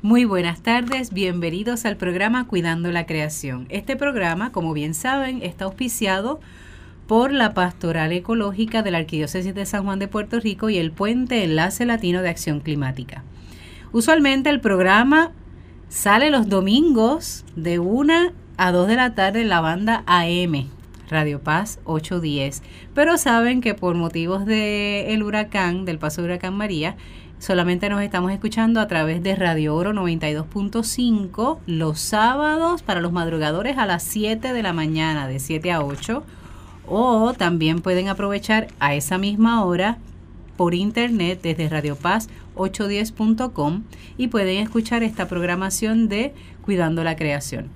Muy buenas tardes, bienvenidos al programa Cuidando la Creación. Este programa, como bien saben, está auspiciado por la Pastoral Ecológica de la Arquidiócesis de San Juan de Puerto Rico y el Puente Enlace Latino de Acción Climática. Usualmente el programa sale los domingos de 1 a 2 de la tarde en la banda AM, Radio Paz 810. Pero saben que por motivos del huracán, del paso de huracán María, solamente nos estamos escuchando a través de Radio Oro 92.5 los sábados para los madrugadores a las 7 de la mañana, de 7 a 8 o también pueden aprovechar a esa misma hora por internet desde Radio Paz 810.com y pueden escuchar esta programación de Cuidando la Creación.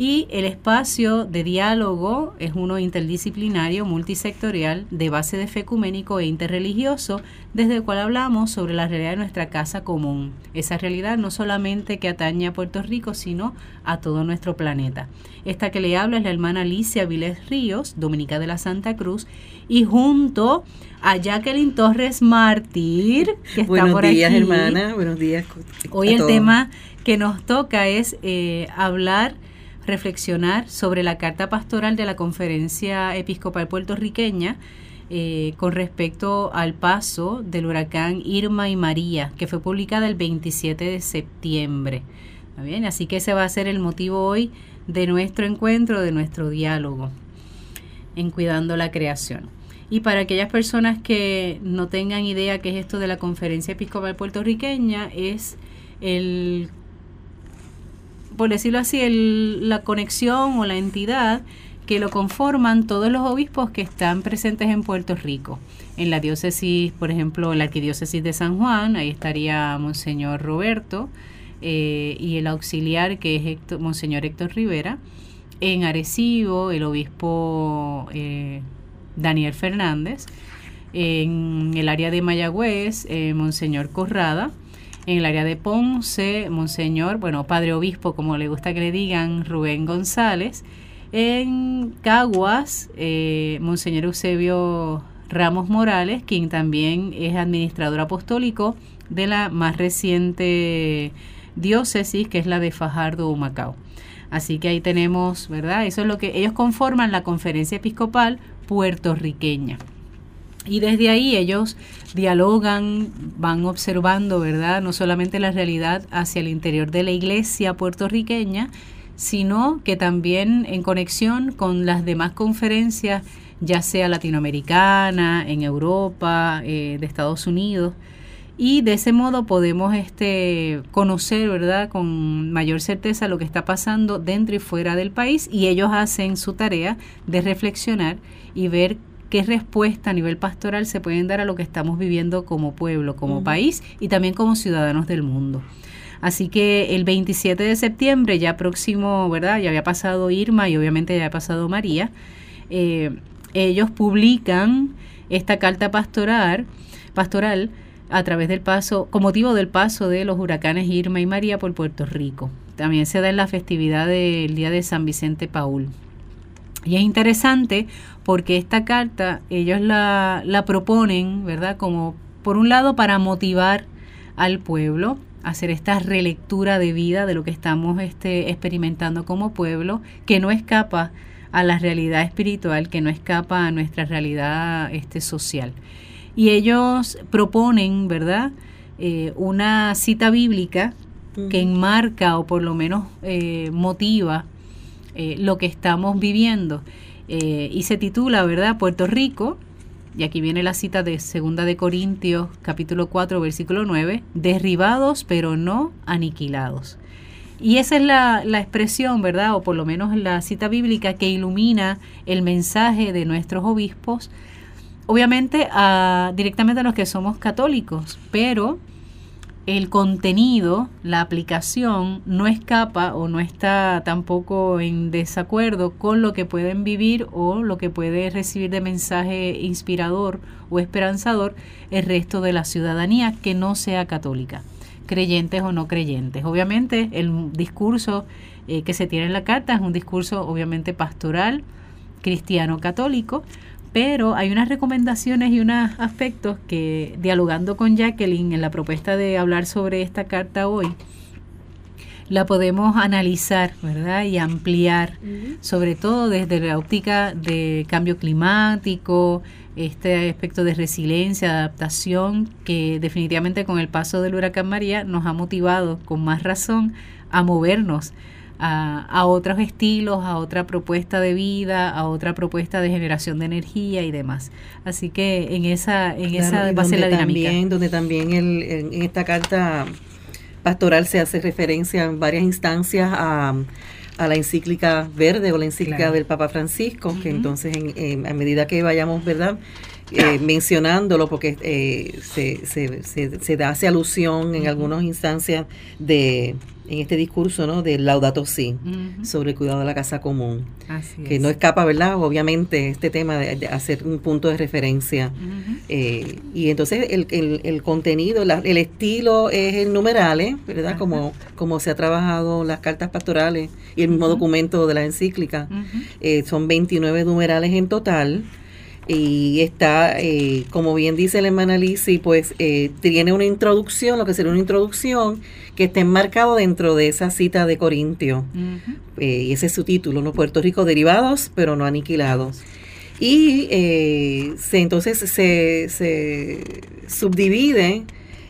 Y el espacio de diálogo es uno interdisciplinario, multisectorial, de base de fe ecuménico e interreligioso, desde el cual hablamos sobre la realidad de nuestra casa común. Esa realidad no solamente que atañe a Puerto Rico, sino a todo nuestro planeta. Esta que le habla es la hermana Alicia Viles Ríos, dominica de la Santa Cruz, y junto a Jacqueline Torres Mártir, que está Buenos por días, aquí. hermana. Buenos días. Hoy el todos. tema que nos toca es eh, hablar, reflexionar sobre la carta pastoral de la Conferencia Episcopal Puertorriqueña eh, con respecto al paso del huracán Irma y María, que fue publicada el 27 de septiembre. ¿Está bien? Así que ese va a ser el motivo hoy de nuestro encuentro, de nuestro diálogo en Cuidando la Creación. Y para aquellas personas que no tengan idea qué es esto de la Conferencia Episcopal Puertorriqueña, es el, por decirlo así, el- la conexión o la entidad que lo conforman todos los obispos que están presentes en Puerto Rico. En la diócesis, por ejemplo, en la arquidiócesis de San Juan, ahí estaría Monseñor Roberto eh, y el auxiliar que es Monseñor Héctor Rivera. En Arecibo, el obispo eh, Daniel Fernández. En el área de Mayagüez, eh, Monseñor Corrada. En el área de Ponce, Monseñor, bueno, Padre Obispo, como le gusta que le digan, Rubén González. En Caguas, eh, Monseñor Eusebio Ramos Morales, quien también es administrador apostólico de la más reciente diócesis, que es la de Fajardo, Humacao. Así que ahí tenemos, ¿verdad? Eso es lo que ellos conforman la conferencia episcopal puertorriqueña. Y desde ahí ellos dialogan, van observando, ¿verdad? No solamente la realidad hacia el interior de la iglesia puertorriqueña, sino que también en conexión con las demás conferencias, ya sea latinoamericana, en Europa, eh, de Estados Unidos. Y de ese modo podemos este, conocer, ¿verdad?, con mayor certeza lo que está pasando dentro y fuera del país y ellos hacen su tarea de reflexionar y ver qué respuesta a nivel pastoral se pueden dar a lo que estamos viviendo como pueblo, como país y también como ciudadanos del mundo. Así que el 27 de septiembre, ya próximo, ¿verdad? Ya había pasado Irma y obviamente ya había pasado María. eh, ellos publican esta carta pastoral, pastoral a través del paso, con motivo del paso de los huracanes Irma y María por Puerto Rico. También se da en la festividad del Día de San Vicente Paul. Y es interesante porque esta carta ellos la, la proponen, ¿verdad? Como por un lado para motivar al pueblo a hacer esta relectura de vida de lo que estamos este, experimentando como pueblo, que no escapa a la realidad espiritual, que no escapa a nuestra realidad este, social. Y ellos proponen, ¿verdad? Eh, una cita bíblica que enmarca o por lo menos eh, motiva eh, lo que estamos viviendo. Eh, y se titula, ¿verdad? Puerto Rico, y aquí viene la cita de Segunda de Corintios, capítulo 4, versículo 9, derribados pero no aniquilados. Y esa es la, la expresión, ¿verdad? O por lo menos la cita bíblica que ilumina el mensaje de nuestros obispos, obviamente directamente a los que somos católicos, pero el contenido, la aplicación, no escapa o no está tampoco en desacuerdo con lo que pueden vivir o lo que puede recibir de mensaje inspirador o esperanzador el resto de la ciudadanía que no sea católica, creyentes o no creyentes. Obviamente el discurso eh, que se tiene en la carta es un discurso obviamente pastoral, cristiano católico, pero hay unas recomendaciones y unos aspectos que, dialogando con Jacqueline en la propuesta de hablar sobre esta carta hoy, la podemos analizar, ¿verdad? Y ampliar, sobre todo desde la óptica de cambio climático, este aspecto de resiliencia, adaptación, que definitivamente con el paso del huracán María nos ha motivado con más razón a movernos a, otros estilos, a otra propuesta de vida, a otra propuesta de generación de energía y demás. Así que en esa, en esa va a ser la dinámica. También, donde también el, en esta carta pastoral se hace referencia en varias instancias a, la encíclica verde o la encíclica del Papa Francisco, que entonces en, a medida que vayamos, ¿verdad? Eh, mencionándolo porque eh, se, se, se, se, da, hace alusión en algunas instancias de en este discurso ¿no? del Laudato Si sobre el cuidado de la casa común, que no escapa, ¿verdad? Obviamente este tema de, hacer un punto de referencia. Eh, y entonces el, el, contenido, el estilo es el numerales, ¿verdad? Como, como se ha trabajado las cartas pastorales y el mismo documento de la encíclica. Eh, son 29 numerales en total y está, eh, como bien dice el hermana pues eh, tiene una introducción, lo que sería una introducción, que está enmarcado dentro de esa cita de Corintio. Eh, y ese es su título, ¿no? Puerto Rico derivados, pero no aniquilados. Y se, entonces se, se subdivide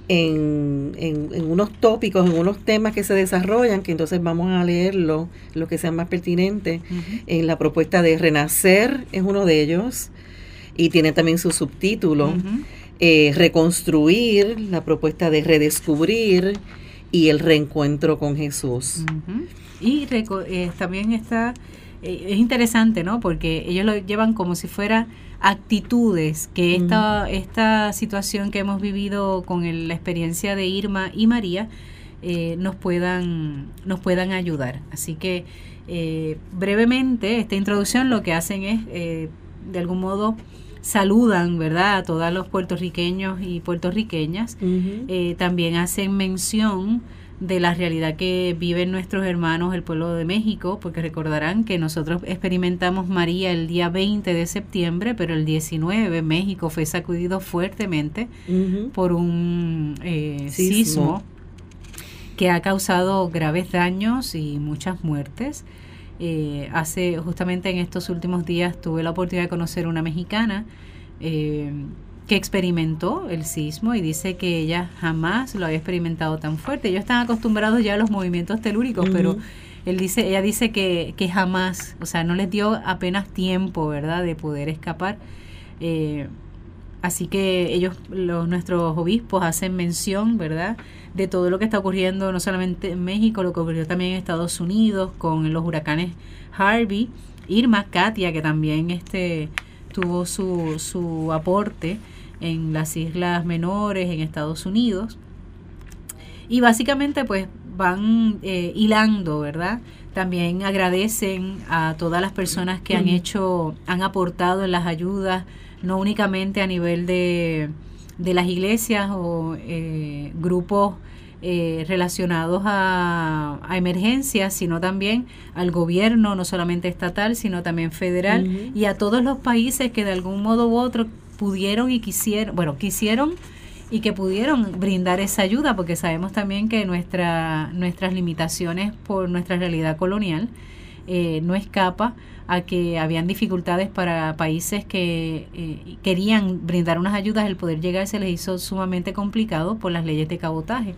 en, en, unos tópicos, en unos temas que se desarrollan, que entonces vamos a leerlo, lo que sea más pertinente. En la propuesta de renacer es uno de ellos y tiene también su subtítulo, eh, Reconstruir, la propuesta de redescubrir y el reencuentro con Jesús. Y eh, también está, eh, es interesante, ¿no? Porque ellos lo llevan como si fuera actitudes que esta, esta situación que hemos vivido con la experiencia de Irma y María nos, puedan, nos puedan ayudar. Así que brevemente, esta introducción lo que hacen es, de algún modo, saludan, ¿verdad?, a todos los puertorriqueños y puertorriqueñas. Eh, también hacen mención de la realidad que viven nuestros hermanos el pueblo de México, porque recordarán que nosotros experimentamos María el día 20 de septiembre, pero el 19 México fue sacudido fuertemente por un eh, sismo que ha causado graves daños y muchas muertes. Eh, hace justamente en estos últimos días tuve la oportunidad de conocer una mexicana eh, que experimentó el sismo y dice que ella jamás lo había experimentado tan fuerte. Ellos están acostumbrados ya a los movimientos telúricos, pero él dice, ella dice que, que, jamás, o sea, no les dio apenas tiempo, ¿verdad?, de poder escapar. Eh, así que ellos, los, nuestros obispos, hacen mención, ¿verdad?, de todo lo que está ocurriendo no solamente en México, lo que ocurrió también en Estados Unidos con los huracanes Harvey, Irma, Katia, que también este tuvo su, su aporte en las islas menores en Estados Unidos. Y básicamente pues van eh, hilando, ¿verdad? También agradecen a todas las personas que han hecho, han aportado en las ayudas, no únicamente a nivel de de las iglesias o eh, grupos eh, relacionados a, emergencias, sino también al gobierno, no solamente estatal, sino también federal, y a todos los países que de algún modo u otro pudieron y quisieron, bueno, quisieron y que pudieron brindar esa ayuda, porque sabemos también que nuestra, nuestras limitaciones por nuestra realidad colonial eh, no escapa a que habían dificultades para países que eh, querían brindar unas ayudas, el poder llegar se les hizo sumamente complicado por las leyes de cabotaje,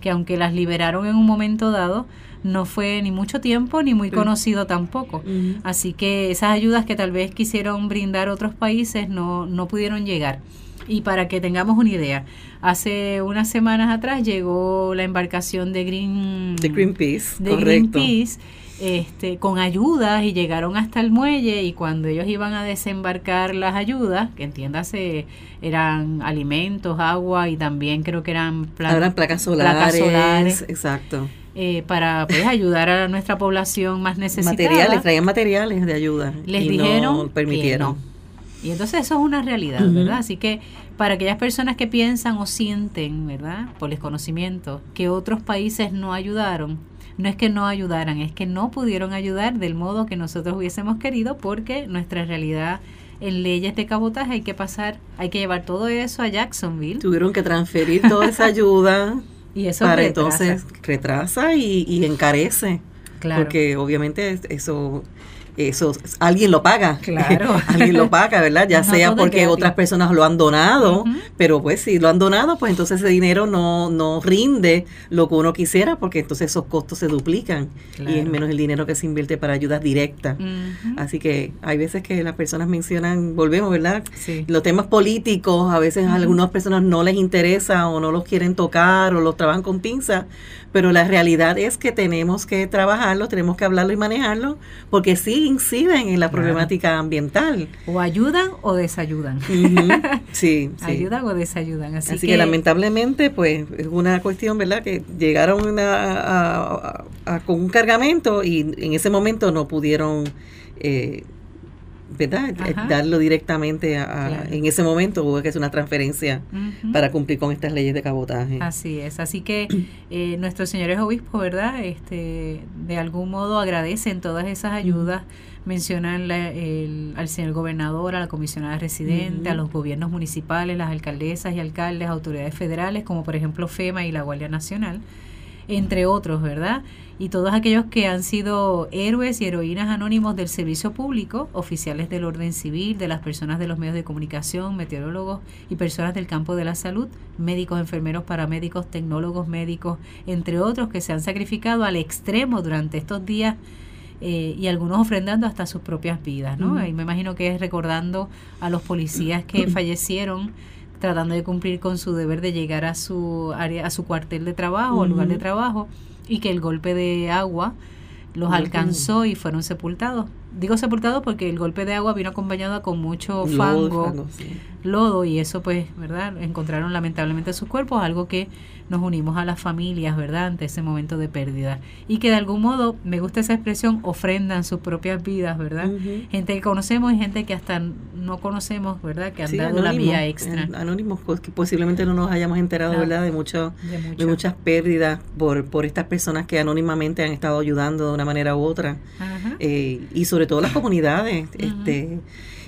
que aunque las liberaron en un momento dado, no fue ni mucho tiempo ni muy conocido tampoco. Así que esas ayudas que tal vez quisieron brindar otros países no, no pudieron llegar. Y para que tengamos una idea, hace unas semanas atrás llegó la embarcación de Green de Greenpeace, de Greenpeace este, con ayudas y llegaron hasta el muelle y cuando ellos iban a desembarcar las ayudas, que entiéndase, eran alimentos, agua y también creo que eran placas, solares, exacto. Eh, para pues, ayudar a nuestra población más necesitada. Materiales, traían materiales de ayuda. Les dijeron permitieron. Y entonces eso es una realidad, ¿verdad? Así que para aquellas personas que piensan o sienten, ¿verdad? Por desconocimiento, que otros países no ayudaron, no es que no ayudaran, es que no pudieron ayudar del modo que nosotros hubiésemos querido porque nuestra realidad en leyes de cabotaje hay que pasar, hay que llevar todo eso a Jacksonville. Tuvieron que transferir toda esa ayuda Y eso para retrasa. entonces retrasa y, y encarece. Claro. Porque obviamente eso eso alguien lo paga. Claro. alguien lo paga, ¿verdad? Ya No sea porque otras personas lo han donado, pero pues si lo han donado, pues entonces ese dinero no, no rinde lo que uno quisiera, porque entonces esos costos se duplican y es menos el dinero que se invierte para ayudas directas. Así que hay veces que las personas mencionan, volvemos, ¿verdad? Sí. Los temas políticos a veces a algunas personas no les interesa o no los quieren tocar o los trabajan con pinza, pero la realidad es que tenemos que trabajarlo, tenemos que hablarlo y manejarlo, porque sí inciden en la Claro. problemática ambiental. O ayudan o desayudan. Sí, sí. Ayudan o desayudan. Así, Así, que, lamentablemente, pues es una cuestión, ¿verdad? Que llegaron una- a- a- a- con un cargamento y en ese momento no pudieron, eh, ¿verdad? Ajá. Darlo directamente a, Claro. en ese momento hubo que hacer una transferencia para cumplir con estas leyes de cabotaje. Así es, así que eh, nuestros señores obispos, ¿verdad? Este, de algún modo agradecen todas esas ayudas, mencionan la- el- al señor gobernador, a la comisionada residente, a los gobiernos municipales, las alcaldesas y alcaldes, autoridades federales, como por ejemplo FEMA y la Guardia Nacional, entre otros, ¿verdad? Y todos aquellos que han sido héroes y heroínas anónimos del servicio público, oficiales del orden civil, de las personas de los medios de comunicación, meteorólogos y personas del campo de la salud, médicos, enfermeros, paramédicos, tecnólogos médicos, entre otros que se han sacrificado al extremo durante estos días eh, y algunos ofrendando hasta sus propias vidas, ¿no? Ujú. Y me imagino que es recordando a los policías que fallecieron tratando de cumplir con su deber de llegar a su área, a su cuartel de trabajo, al lugar de trabajo, y que el golpe de agua los alcanzó y fueron sepultados. Digo sepultados porque el golpe de agua vino acompañado con mucho Lodo, fango, sí. lodo y eso pues, ¿verdad? Encontraron lamentablemente sus cuerpos, algo que nos unimos a las familias, ¿verdad? Ante ese momento de pérdida. Y que de algún modo, me gusta esa expresión, ofrendan sus propias vidas, ¿verdad? Gente que conocemos y gente que hasta no conocemos, ¿verdad? Que han Sí, dado la anónimos, vía extra. Anónimos, pues, que posiblemente no nos hayamos enterado. ¿verdad? De mucho, de mucho. de muchas pérdidas por, por estas personas que anónimamente han estado ayudando de una manera u otra. Ajá. eh, y sobre todo las comunidades Ujú. este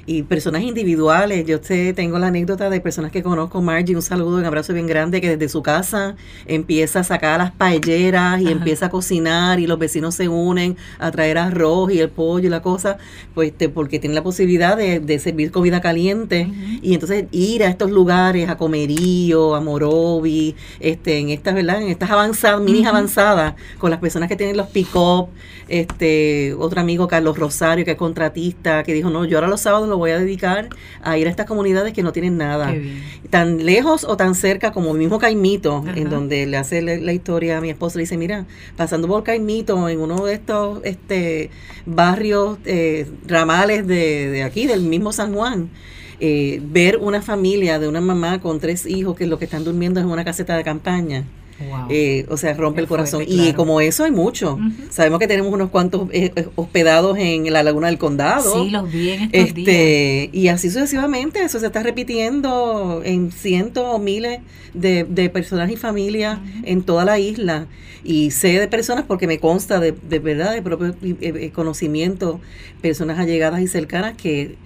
y personas individuales. Yo sé tengo la anécdota de personas que conozco Margie un saludo un abrazo bien grande que desde su casa empieza a sacar las paelleras y Ajá. empieza a cocinar y los vecinos se unen a traer arroz y el pollo y la cosa pues este, porque tienen la posibilidad de, de servir comida caliente. Y entonces ir a estos lugares a Comerío a Morovi este en estas verdad en estas avanzadas minis avanzadas con las personas que tienen los pick up este otro amigo Carlos Rosario que es contratista que dijo no yo ahora los sábados lo voy a dedicar a ir a estas comunidades que no tienen nada tan lejos o tan cerca como el mismo Caimito, Ajá. en donde le hace la, la historia a mi esposa, le dice, mira, pasando por Caimito, en uno de estos este barrios, eh, ramales de, de aquí, del mismo San Juan, eh, ver una familia de una mamá con tres hijos que lo que están durmiendo es en una caseta de campaña. Wow. Eh, o sea, rompe Qué el corazón. fuerte, Y como eso hay mucho. Sabemos que tenemos unos cuantos eh, eh, hospedados en la Laguna del Condado. sí, los vi en estos días. Este, y así sucesivamente, eso se está repitiendo en cientos o miles de, de personas y familias en toda la isla. Y sé de personas, porque me consta de, de verdad, de propio eh, conocimiento, personas allegadas y cercanas que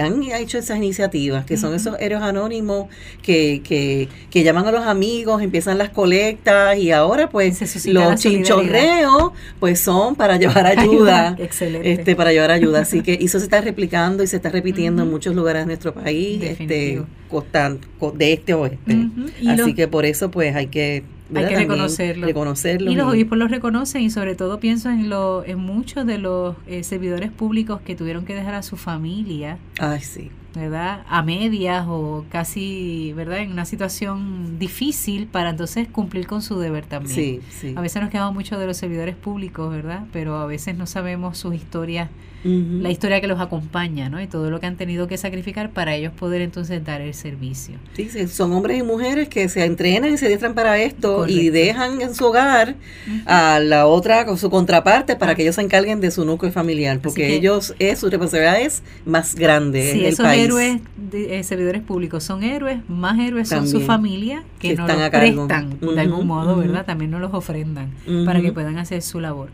han hecho esas iniciativas, que son esos héroes anónimos que, que, que llaman a los amigos, empiezan las colectas y ahora pues los chinchorreos pues son para llevar ayuda Excelente. este para llevar ayuda. Así que eso se está replicando y se está repitiendo en muchos lugares de nuestro país este Definitivo. costa, co- de este a oeste. Así los- que por eso pues hay que ¿verdad? que reconocerlo. reconocerlo Y los obispos los reconocen y sobre todo pienso en lo, en muchos de los eh, servidores públicos que tuvieron que dejar a su familia, ay sí ¿verdad? A medias o casi, ¿verdad? En una situación difícil para entonces cumplir con su deber también. sí sí A veces nos quedamos mucho de los servidores públicos, ¿verdad? Pero a veces no sabemos sus historias, La historia que los acompaña, ¿no? Y todo lo que han tenido que sacrificar para ellos poder entonces dar el servicio. Sí, sí, son hombres y mujeres que se entrenan y se diestran para esto y dejan en su hogar a la otra, su contraparte, para que ellos se encarguen de su núcleo familiar, porque que- ellos, es, su responsabilidad es más grande Si en el esos país. héroes, de, eh, servidores públicos son héroes, más héroes son su familia que Que nos están los a cargo. prestan de algún modo. ¿verdad? También nos los ofrendan para que puedan hacer su labor.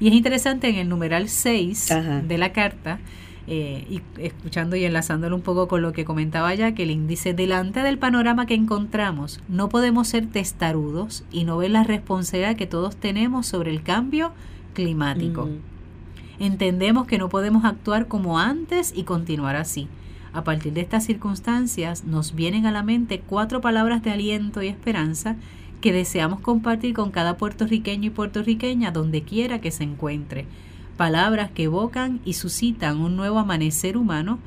Y es interesante en el numeral 6 Ajá. de la carta, eh, y escuchando y enlazándolo un poco con lo que comentaba Jacqueline, dice, delante del panorama que encontramos, no podemos ser testarudos y no ver la responsabilidad que todos tenemos sobre el cambio climático. Mm. Entendemos que no podemos actuar como antes y continuar así. A partir de estas circunstancias nos vienen a la mente cuatro palabras de aliento y esperanza que deseamos compartir con cada puertorriqueño y puertorriqueña donde quiera que se encuentre palabras que evocan y suscitan un nuevo amanecer humano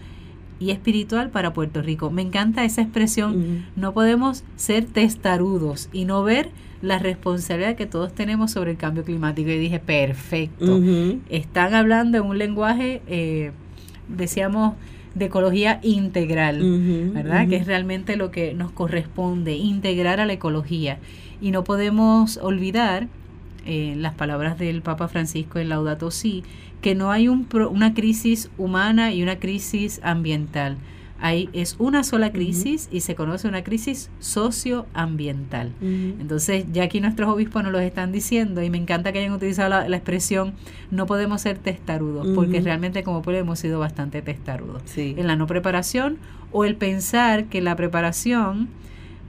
y espiritual para Puerto Rico. Me encanta esa expresión. No podemos ser testarudos y no ver la responsabilidad que todos tenemos sobre el cambio climático. Y dije, perfecto. Están hablando en un lenguaje, eh, decíamos, de ecología integral, ¿verdad? Que es realmente lo que nos corresponde, integrar a la ecología. Y no podemos olvidar eh, las palabras del Papa Francisco en Laudato Si, que no hay un una crisis humana y una crisis ambiental. Hay, es una sola crisis y se conoce una crisis socioambiental. Entonces, ya aquí nuestros obispos nos lo están diciendo y me encanta que hayan utilizado la, expresión no podemos ser testarudos, porque realmente como pueblo hemos sido bastante testarudos. En la no preparación o el pensar que la preparación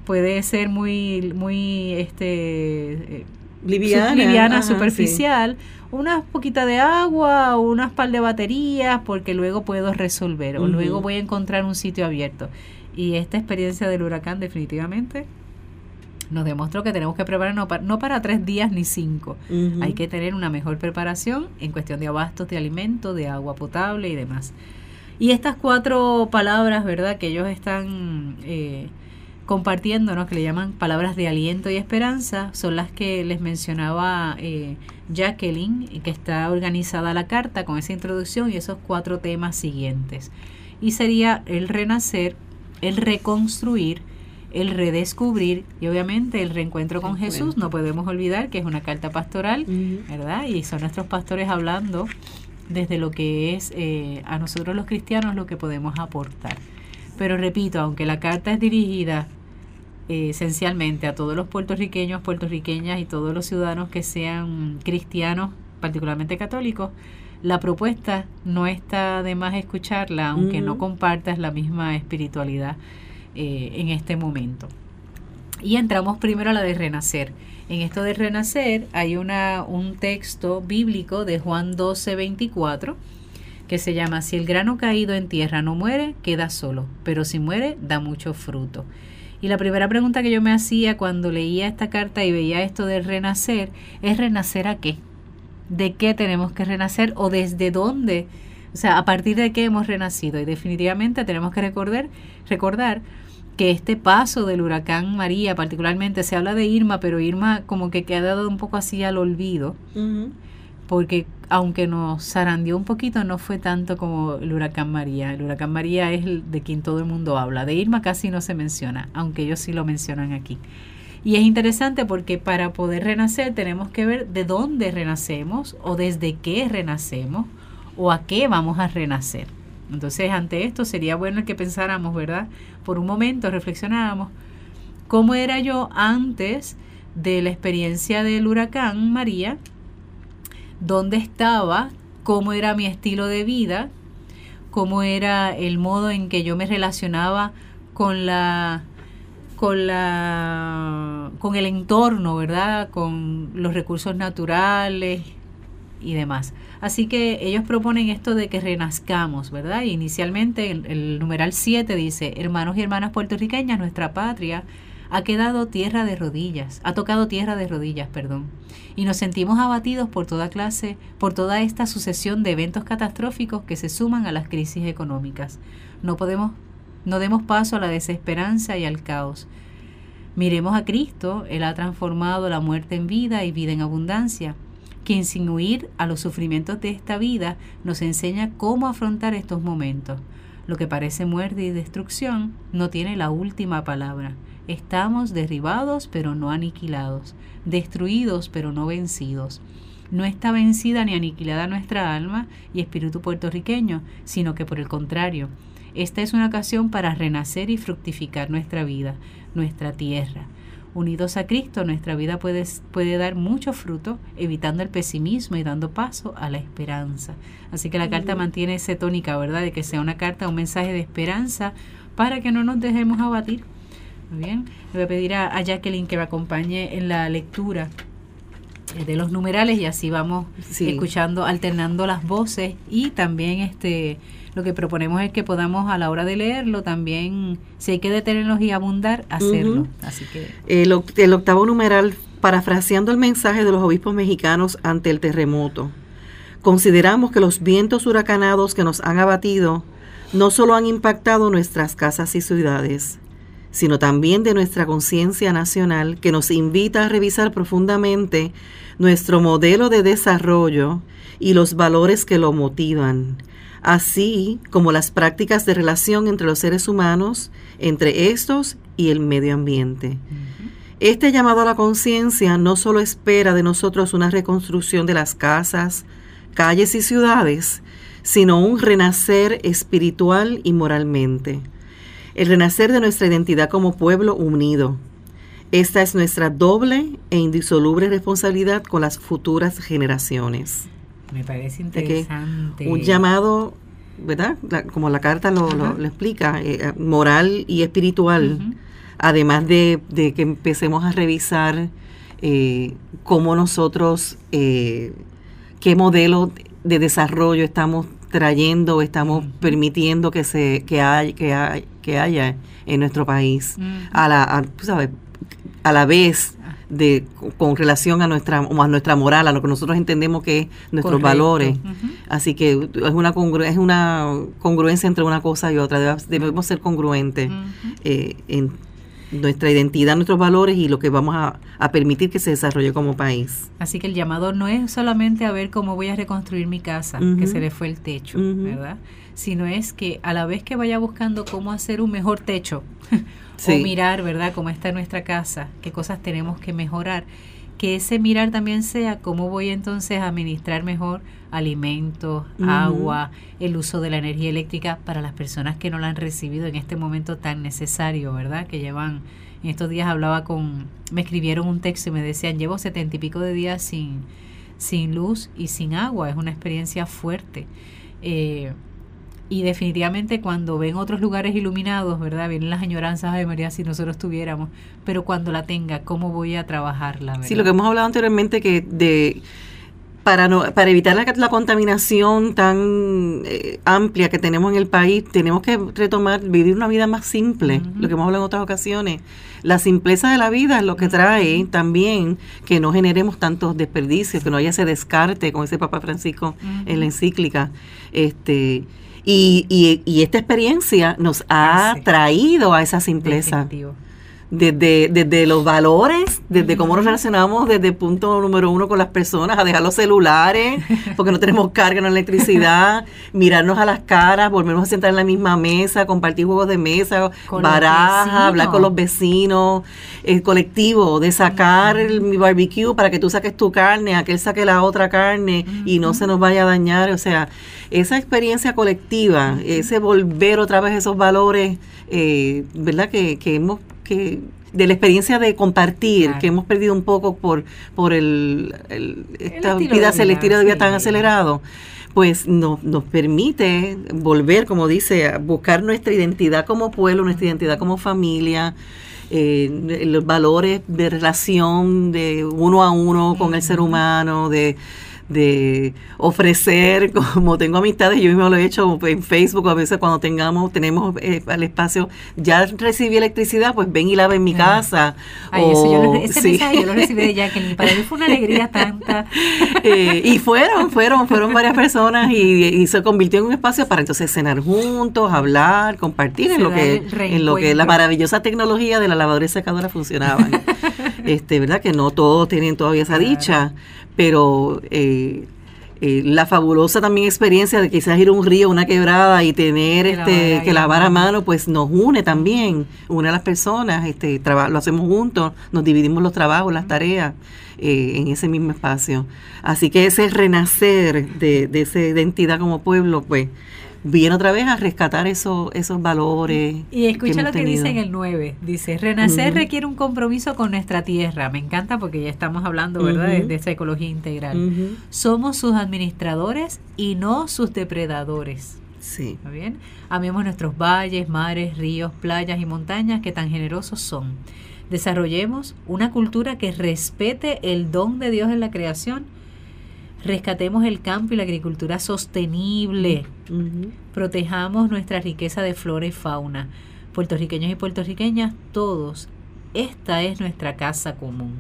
puede ser muy, muy este, eh, liviana, superficial, unas poquitas de agua, unas par de baterías, porque luego puedo resolver o luego voy a encontrar un sitio abierto. Y esta experiencia del huracán definitivamente nos demostró que tenemos que prepararnos no para tres días ni cinco. Hay que tener una mejor preparación en cuestión de abastos de alimentos, de agua potable y demás. Y estas cuatro palabras, ¿verdad? Que ellos están eh, compartiéndonos, que le llaman palabras de aliento y esperanza, son las que les mencionaba eh, Jacqueline, que está organizada la carta con esa introducción y esos cuatro temas siguientes. Y sería el renacer, el reconstruir, el redescubrir y obviamente el reencuentro con Jesús. No podemos olvidar que es una carta pastoral, ¿verdad? Y son nuestros pastores hablando desde lo que es eh, a nosotros los cristianos lo que podemos aportar. Pero repito, aunque la carta es dirigida esencialmente a todos los puertorriqueños, puertorriqueñas y todos los ciudadanos que sean cristianos, particularmente católicos, la propuesta no está de más escucharla, aunque no compartas la misma espiritualidad eh, en este momento. Y entramos primero a la de renacer. En esto de renacer hay una, un texto bíblico de Juan 12, 24 que se llama, si el grano caído en tierra no muere, queda solo, pero si muere, da mucho fruto. Y la primera pregunta que yo me hacía cuando leía esta carta y veía esto de renacer es renacer a qué? ¿De qué tenemos que renacer o desde dónde? O sea, a partir de qué hemos renacido. Y definitivamente tenemos que recordar, recordar que este paso del huracán María, particularmente se habla de Irma, pero Irma como que queda dado un poco así al olvido porque aunque nos zarandeó un poquito, no fue tanto como el huracán María. El huracán María es el de quien todo el mundo habla. De Irma casi no se menciona, aunque ellos sí lo mencionan aquí. Y es interesante porque para poder renacer tenemos que ver de dónde renacemos o desde qué renacemos o a qué vamos a renacer. Entonces, ante esto sería bueno que pensáramos, ¿verdad? Por un momento reflexionáramos cómo era yo antes de la experiencia del huracán María dónde estaba, cómo era mi estilo de vida, cómo era el modo en que yo me relacionaba con la con la con el entorno, ¿verdad? Con los recursos naturales y demás. Así que ellos proponen esto de que renazcamos, ¿verdad? Inicialmente el, el numeral 7 dice, hermanos y hermanas puertorriqueñas, nuestra patria ha quedado tierra de rodillas, ha tocado tierra de rodillas, perdón. Y nos sentimos abatidos por toda clase, por toda esta sucesión de eventos catastróficos que se suman a las crisis económicas. No podemos, no demos paso a la desesperanza y al caos. Miremos a Cristo, Él ha transformado la muerte en vida y vida en abundancia, quien sin huir a los sufrimientos de esta vida nos enseña cómo afrontar estos momentos. Lo que parece muerte y destrucción no tiene la última palabra. Estamos derribados pero no aniquilados, destruidos pero no vencidos. No está vencida ni aniquilada nuestra alma y espíritu puertorriqueño, sino que por el contrario, esta es una ocasión para renacer y fructificar nuestra vida, nuestra tierra. unidos a Cristo, nuestra vida puede, puede dar mucho fruto, evitando el pesimismo y dando paso a la esperanza. Así que la carta mantiene esa tónica, ¿verdad? De que sea una carta, un mensaje de esperanza para que no nos dejemos abatir. Muy bien, le voy a pedir a, Jacqueline que me acompañe en la lectura eh, de los numerales y así vamos escuchando, alternando las voces. Y también este lo que proponemos es que podamos a la hora de leerlo también, si hay que detenernos y abundar, hacerlo. Así que el, el octavo numeral, parafraseando el mensaje de los obispos mexicanos ante el terremoto, consideramos que los vientos huracanados que nos han abatido no solo han impactado nuestras casas y ciudades, sino también de nuestra conciencia nacional que nos invita a revisar profundamente nuestro modelo de desarrollo y los valores que lo motivan, así como las prácticas de relación entre los seres humanos, entre estos y el medio ambiente. Este llamado a la conciencia no solo espera de nosotros una reconstrucción de las casas, calles y ciudades, sino un renacer espiritual y moralmente. El renacer de nuestra identidad como pueblo unido. Esta es nuestra doble e indisoluble responsabilidad con las futuras generaciones. Me parece interesante. Un llamado, ¿verdad? como la carta lo, lo, explica, eh, eh, moral y espiritual. Además de, que empecemos a revisar eh, cómo nosotros, qué modelo de desarrollo estamos trayendo, estamos permitiendo que se que, hay, que, que haya en nuestro país. A la, a, ¿sabes? a la vez de con relación a nuestra a nuestra moral, a lo que nosotros entendemos que es nuestros valores. Así que es una es una congruencia entre una cosa y otra. Debemos, ser congruentes eh, en nuestra identidad, nuestros valores y lo que vamos a, permitir que se desarrolle como país. Así que el llamado no es solamente a ver cómo voy a reconstruir mi casa, que se le fue el techo, ¿verdad? Sino es que a la vez que vaya buscando cómo hacer un mejor techo, o mirar, ¿verdad?, cómo está nuestra casa, qué cosas tenemos que mejorar. Que ese mirar también sea cómo voy entonces a administrar mejor alimentos, agua, el uso de la energía eléctrica para las personas que no la han recibido en este momento tan necesario, ¿verdad? Que llevan, en estos días hablaba con, me escribieron un texto y me decían, llevo setenta y pico de días sin, sin luz y sin agua, es una experiencia fuerte. Eh, y definitivamente cuando ven otros lugares iluminados, ¿verdad? Vienen las añoranzas de María si nosotros tuviéramos, pero cuando la tenga, ¿cómo voy a trabajarla? ¿verdad? Sí, lo que hemos hablado anteriormente que de para no para evitar la, contaminación tan eh, amplia que tenemos en el país, tenemos que retomar vivir una vida más simple, lo que hemos hablado en otras ocasiones. La simpleza de la vida es lo que trae también que no generemos tantos desperdicios, que no haya ese descarte, como dice Papa Francisco en la encíclica. Este y, y, y esta experiencia nos ha traído a esa simpleza desde, desde los valores, desde cómo nos relacionamos desde el punto número uno con las personas, a dejar los celulares, porque no tenemos carga, no electricidad, mirarnos a las caras, volvernos a sentar en la misma mesa, compartir juegos de mesa, barajas, hablar con los vecinos, el colectivo, de sacar el, mi barbecue para que tú saques tu carne, aquel saque la otra carne y no se nos vaya a dañar, o sea, esa experiencia colectiva, ese volver otra vez esos valores, eh, ¿verdad? Que, que hemos que de la experiencia de compartir que hemos perdido un poco por por el, esta vida el estilo de vida tan acelerado pues nos permite volver como dice a buscar nuestra identidad como pueblo nuestra identidad como familia eh, los valores de relación de uno a uno con el ser humano de de ofrecer, como tengo amistades, yo mismo lo he hecho en Facebook, a veces cuando tengamos, tenemos eh, el espacio, ya recibí electricidad, pues ven y lava en mi casa. Ay, eso yo lo, ese mensaje yo lo recibí de Jacqueline, para mí fue una alegría tanta. Eh, y fueron, fueron, fueron varias personas y, se convirtió en un espacio para entonces cenar juntos, hablar, compartir en lo que en lo que la maravillosa tecnología de la lavadora y secadora funcionaba. este, ¿verdad? Que no todos tienen todavía esa dicha, pero eh, eh, la fabulosa también experiencia de quizás ir a un río, una quebrada y tener este que lavar a mano, pues nos une también, une a las personas, este lo hacemos juntos, nos dividimos los trabajos, las tareas eh, en ese mismo espacio. Así que ese renacer de, de esa identidad como pueblo, pues viene otra vez a rescatar esos, esos valores. Y escucha lo que dice en el 9. Dice, renacer requiere un compromiso con nuestra tierra. Me encanta porque ya estamos hablando, ¿verdad?, de, esa ecología integral. Somos sus administradores y no sus depredadores. Sí. ¿Está bien? Amemos nuestros valles, mares, ríos, playas y montañas que tan generosos son. Desarrollemos una cultura que respete el don de Dios en la creación rescatemos el campo y la agricultura sostenible, protejamos nuestra riqueza de flora y fauna. Puertorriqueños y puertorriqueñas, todos, esta es nuestra casa común.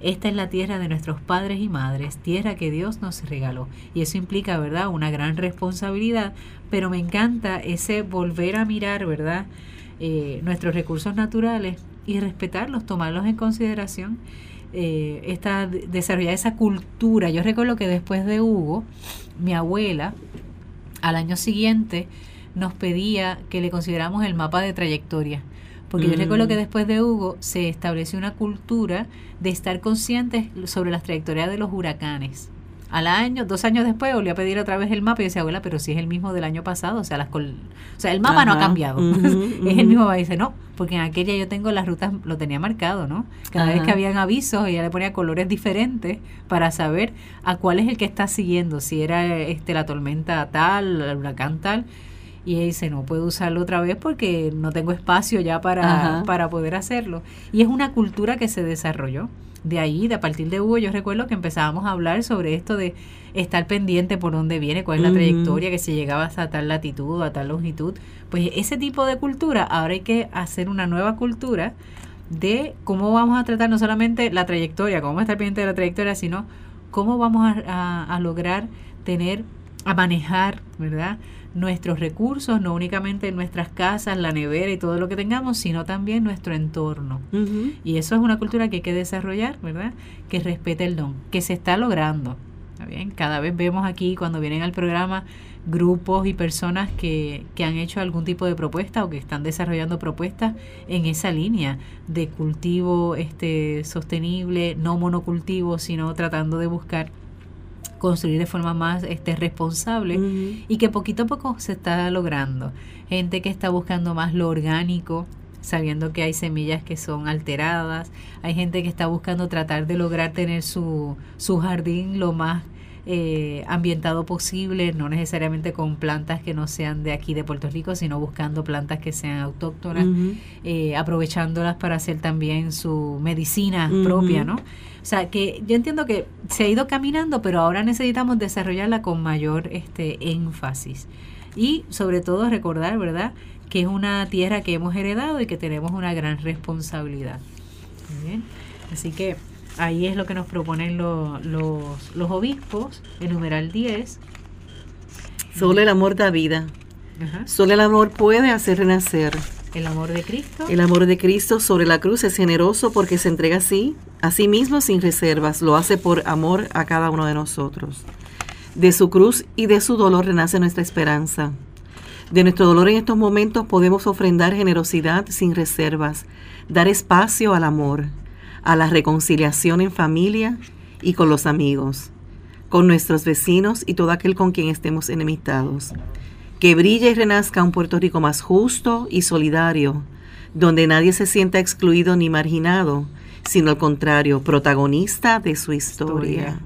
Esta es la tierra de nuestros padres y madres, tierra que Dios nos regaló. Y eso implica, ¿verdad?, una gran responsabilidad, pero me encanta ese volver a mirar, ¿verdad?, eh, nuestros recursos naturales y respetarlos, tomarlos en consideración eh, esta, desarrollar esa cultura. Yo recuerdo que después de Hugo, mi abuela, al año siguiente, nos pedía que le consideramos el mapa de trayectoria. Porque yo recuerdo que mm. después de Hugo se estableció una cultura de estar conscientes sobre las trayectorias de los huracanes al año, dos años después, volví a pedir otra vez el mapa y decía, abuela, pero si es el mismo del año pasado, o sea, las o sea el mapa no ha cambiado, es el mismo, dice, no, porque en aquella yo tengo las rutas, lo tenía marcado, ¿no? Cada vez que habían avisos, ella le ponía colores diferentes para saber a cuál es el que está siguiendo, si era este la tormenta tal, el huracán tal, y ella dice, no puedo usarlo otra vez porque no tengo espacio ya para, para poder hacerlo. Y es una cultura que se desarrolló de ahí, de a partir de Hugo, yo recuerdo que empezábamos a hablar sobre esto de estar pendiente por dónde viene, cuál es la trayectoria, que si llegabas a tal latitud o a tal longitud. Pues ese tipo de cultura, ahora hay que hacer una nueva cultura de cómo vamos a tratar no solamente la trayectoria, cómo vamos a estar pendiente de la trayectoria, sino cómo vamos a lograr tener, a manejar, ¿verdad? Nuestros recursos, no únicamente nuestras casas, la nevera y todo lo que tengamos, sino también nuestro entorno. Y eso es una cultura que hay que desarrollar, ¿verdad? Que respete el don, que se está logrando. ¿Está bien? Cada vez vemos aquí cuando vienen al programa grupos y personas que, que han hecho algún tipo de propuesta o que están desarrollando propuestas en esa línea de cultivo este sostenible, no monocultivo, sino tratando de buscar construir de forma más este, responsable y que poquito a poco se está logrando. Gente que está buscando más lo orgánico, sabiendo que hay semillas que son alteradas, hay gente que está buscando tratar de lograr tener su, su jardín lo más eh, ambientado posible, no necesariamente con plantas que no sean de aquí de Puerto Rico, sino buscando plantas que sean autóctonas, eh, aprovechándolas para hacer también su medicina propia, ¿no? O sea, que yo entiendo que se ha ido caminando, pero ahora necesitamos desarrollarla con mayor este énfasis. Y sobre todo recordar, ¿verdad?, que es una tierra que hemos heredado y que tenemos una gran responsabilidad. Bien. Así que ahí es lo que nos proponen los, los obispos, el numeral 10. Solo el amor da vida. Solo el amor puede hacer renacer. El amor de Cristo. El amor de Cristo sobre la cruz es generoso porque se entrega así, a sí mismo sin reservas, lo hace por amor a cada uno de nosotros. De su cruz y de su dolor renace nuestra esperanza. De nuestro dolor en estos momentos podemos ofrendar generosidad sin reservas, dar espacio al amor, a la reconciliación en familia y con los amigos, con nuestros vecinos y todo aquel con quien estemos enemistados que brille y renazca un Puerto Rico más justo y solidario, donde nadie se sienta excluido ni marginado, sino al contrario, protagonista de su historia.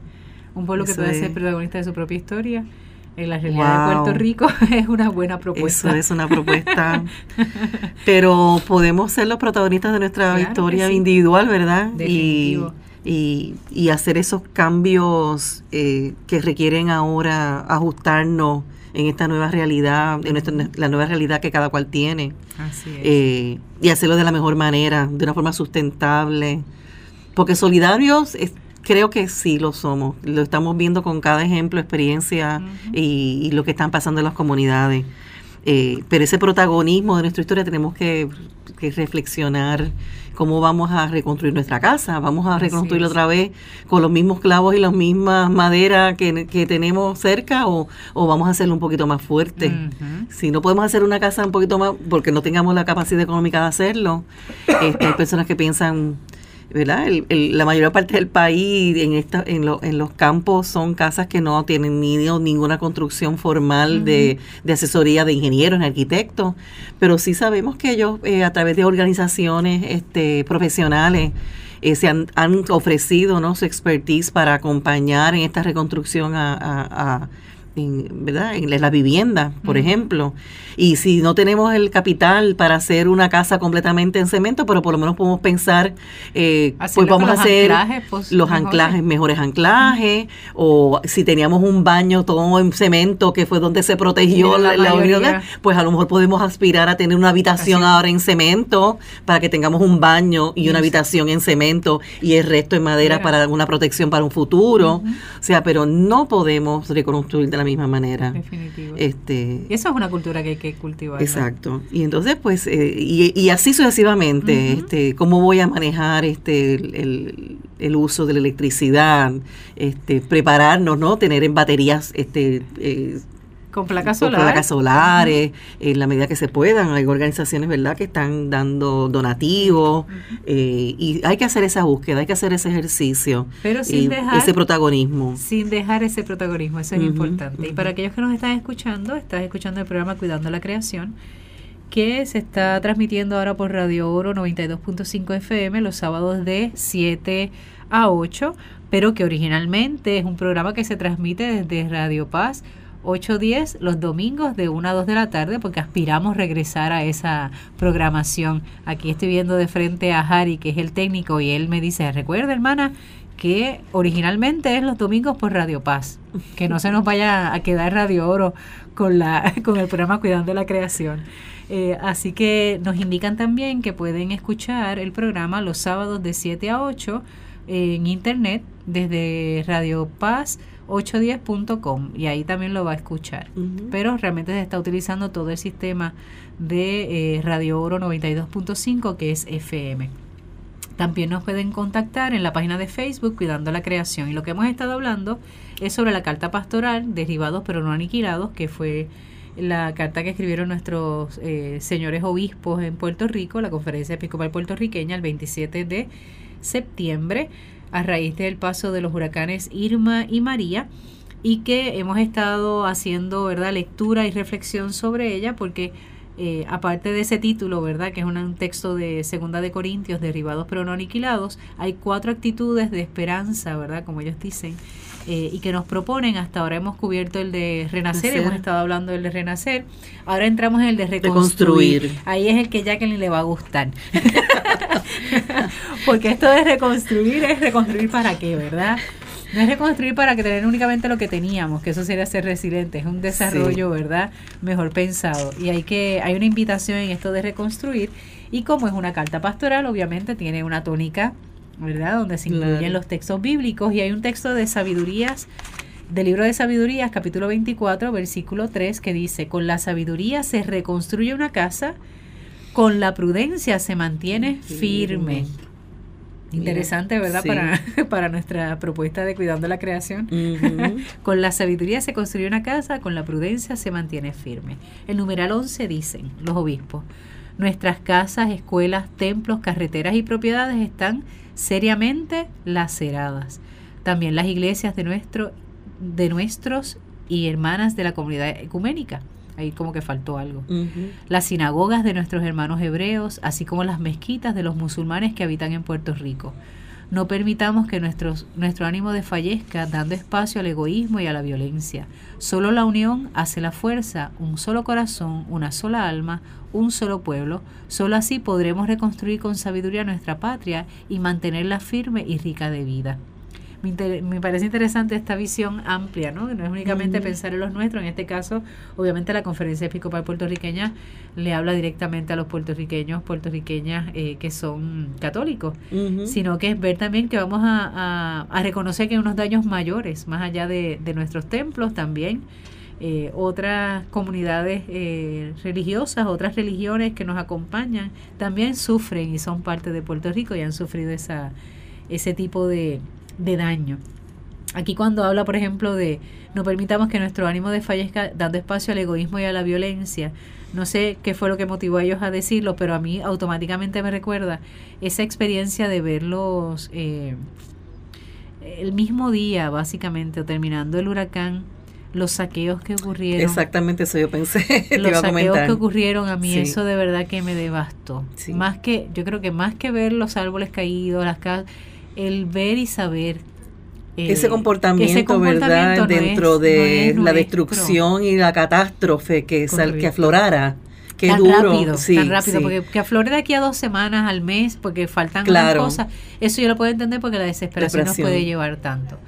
Un pueblo que puede ser protagonista de su propia historia. En la realidad de Puerto Rico es una buena propuesta. Eso es una propuesta. Pero podemos ser los protagonistas de nuestra historia individual, ¿verdad? Y, y, y, hacer esos cambios eh, que requieren ahora ajustarnos en esta nueva realidad, en la nueva realidad que cada cual tiene. Así es. Eh, y hacerlo de la mejor manera, de una forma sustentable. Porque solidarios creo que sí lo somos. Lo estamos viendo con cada ejemplo, experiencia y, lo que están pasando en las comunidades. Eh, pero ese protagonismo de nuestra historia tenemos que, que reflexionar cómo vamos a reconstruir nuestra casa, vamos a reconstruirla otra vez con los mismos clavos y las mismas maderas que, tenemos cerca o, vamos a hacerlo un poquito más fuerte. Si no podemos hacer una casa un poquito más, porque no tengamos la capacidad económica de hacerlo, este, hay personas que piensan ¿verdad? la mayor parte del país en, esta, en, en, los campos son casas que no tienen ni ninguna construcción formal de, asesoría de ingenieros, arquitectos, pero sí sabemos que ellos eh, a través de organizaciones este, profesionales eh, se han, ofrecido ¿no? su expertise para acompañar en esta reconstrucción a en, ¿verdad? en la vivienda, por ejemplo. Y si no tenemos el capital para hacer una casa completamente en cemento, pero por lo menos podemos pensar, eh, pues vamos a hacer pues, los anclajes, mejores anclajes, o si teníamos un baño todo en cemento, que fue donde se protegió la, la, pues a lo mejor podemos aspirar a tener una habitación ahora en cemento, para que tengamos un baño y una habitación en cemento y el resto en madera para una protección para un futuro. O sea, pero no podemos reconstruir de la misma manera. Definitivo. Este, y eso es una cultura que hay que cultivar. Exacto. Y entonces, pues, eh, y, así sucesivamente, este, cómo voy a manejar este el, el, uso de la electricidad, este, prepararnos, ¿no? Tener en baterías este, eh, con placas solares. placas solares, en la medida que se puedan. Hay organizaciones, ¿verdad?, que están dando donativos eh, y hay que hacer esa búsqueda, hay que hacer ese ejercicio. Pero sin dejar... Ese protagonismo. Sin dejar ese protagonismo, eso es importante. Y para aquellos que nos están escuchando, estás escuchando el programa Cuidando la Creación que se está transmitiendo ahora por Radio Oro 92.5 FM los sábados de 7 a 8, pero que originalmente es un programa que se transmite desde Radio Paz 8.10 los domingos de 1 a 2 de la tarde porque aspiramos regresar a esa programación. Aquí estoy viendo de frente a Harry, que es el técnico, y él me dice, recuerda hermana, que originalmente es los domingos por Radio Paz, que no se nos vaya a quedar Radio Oro con, la, con el programa Cuidando la Creación. Eh, así que nos indican también que pueden escuchar el programa los sábados de 7 a 8 en internet desde Radio Paz 810.com y ahí también lo va a escuchar. Pero realmente se está utilizando todo el sistema de eh, Radio Oro 92.5 que es FM. También nos pueden contactar en la página de Facebook Cuidando la Creación. Y lo que hemos estado hablando es sobre la carta pastoral, Derribados pero no aniquilados, que fue la carta que escribieron nuestros eh, señores obispos en Puerto Rico, la Conferencia Episcopal Puertorriqueña, el 27 de septiembre a raíz del paso de los huracanes Irma y María y que hemos estado haciendo verdad lectura y reflexión sobre ella porque eh, aparte de ese título, ¿verdad? Que es un, texto de Segunda de Corintios, derribados pero no aniquilados, hay cuatro actitudes de esperanza, ¿verdad? Como ellos dicen, eh, y que nos proponen. Hasta ahora hemos cubierto el de renacer, hemos estado hablando del de renacer. Ahora entramos en el de reconstruir. Ahí es el que que le va a gustar. Porque esto de reconstruir es reconstruir para qué, ¿verdad? No es reconstruir para que tener únicamente lo que teníamos, que eso sería ser resiliente, es un desarrollo, ¿verdad? Mejor pensado. Y hay que hay una invitación en esto de reconstruir y como es una carta pastoral, obviamente tiene una tónica, ¿verdad? Donde se incluyen los textos bíblicos y hay un texto de sabidurías del libro de sabidurías, capítulo 24, versículo 3, que dice, con la sabiduría se reconstruye una casa, con la prudencia se mantiene firme. Interesante, ¿verdad? Para, para nuestra propuesta de cuidando la creación. con la sabiduría se construye una casa, con la prudencia se mantiene firme. El numeral 11 dicen los obispos, nuestras casas, escuelas, templos, carreteras y propiedades están seriamente laceradas. También las iglesias de, nuestro, de nuestros y hermanas de la comunidad ecuménica Ahí como que faltó algo. Las sinagogas de nuestros hermanos hebreos, así como las mezquitas de los musulmanes que habitan en Puerto Rico. No permitamos que nuestros, nuestro ánimo desfallezca dando espacio al egoísmo y a la violencia. Solo la unión hace la fuerza, un solo corazón, una sola alma, un solo pueblo. Solo así podremos reconstruir con sabiduría nuestra patria y mantenerla firme y rica de vida me, parece interesante esta visión amplia, ¿no? No es únicamente pensar en los nuestros, en este caso, obviamente la Conferencia Episcopal Puertorriqueña le habla directamente a los puertorriqueños, puertorriqueñas eh, que son católicos, sino que es ver también que vamos a, reconocer que hay unos daños mayores, más allá de, nuestros templos también. Eh, otras comunidades eh, religiosas, otras religiones que nos acompañan, también sufren y son parte de Puerto Rico y han sufrido esa, ese tipo de, de daño. aquí cuando habla, por ejemplo, de no permitamos que nuestro ánimo desfallezca dando espacio al egoísmo y a la violencia, no sé qué fue lo que motivó a ellos a decirlo, pero a mí automáticamente me recuerda esa experiencia de verlos eh, el mismo día, básicamente, terminando el huracán, los saqueos que ocurrieron. Exactamente eso yo pensé. los saqueos que ocurrieron a mí eso de verdad que me devastó. Más que yo creo que más que ver los árboles caídos, las casas, el ver y saber ese, comportamiento, ¿verdad? Dentro de la destrucción y la catástrofe que, sal, que aflorara. Qué tan rápido, tan rápido, porque que aflore de aquí a dos semanas al mes, porque faltan cosas, eso yo lo puedo entender porque la desesperación, nos puede llevar tanto.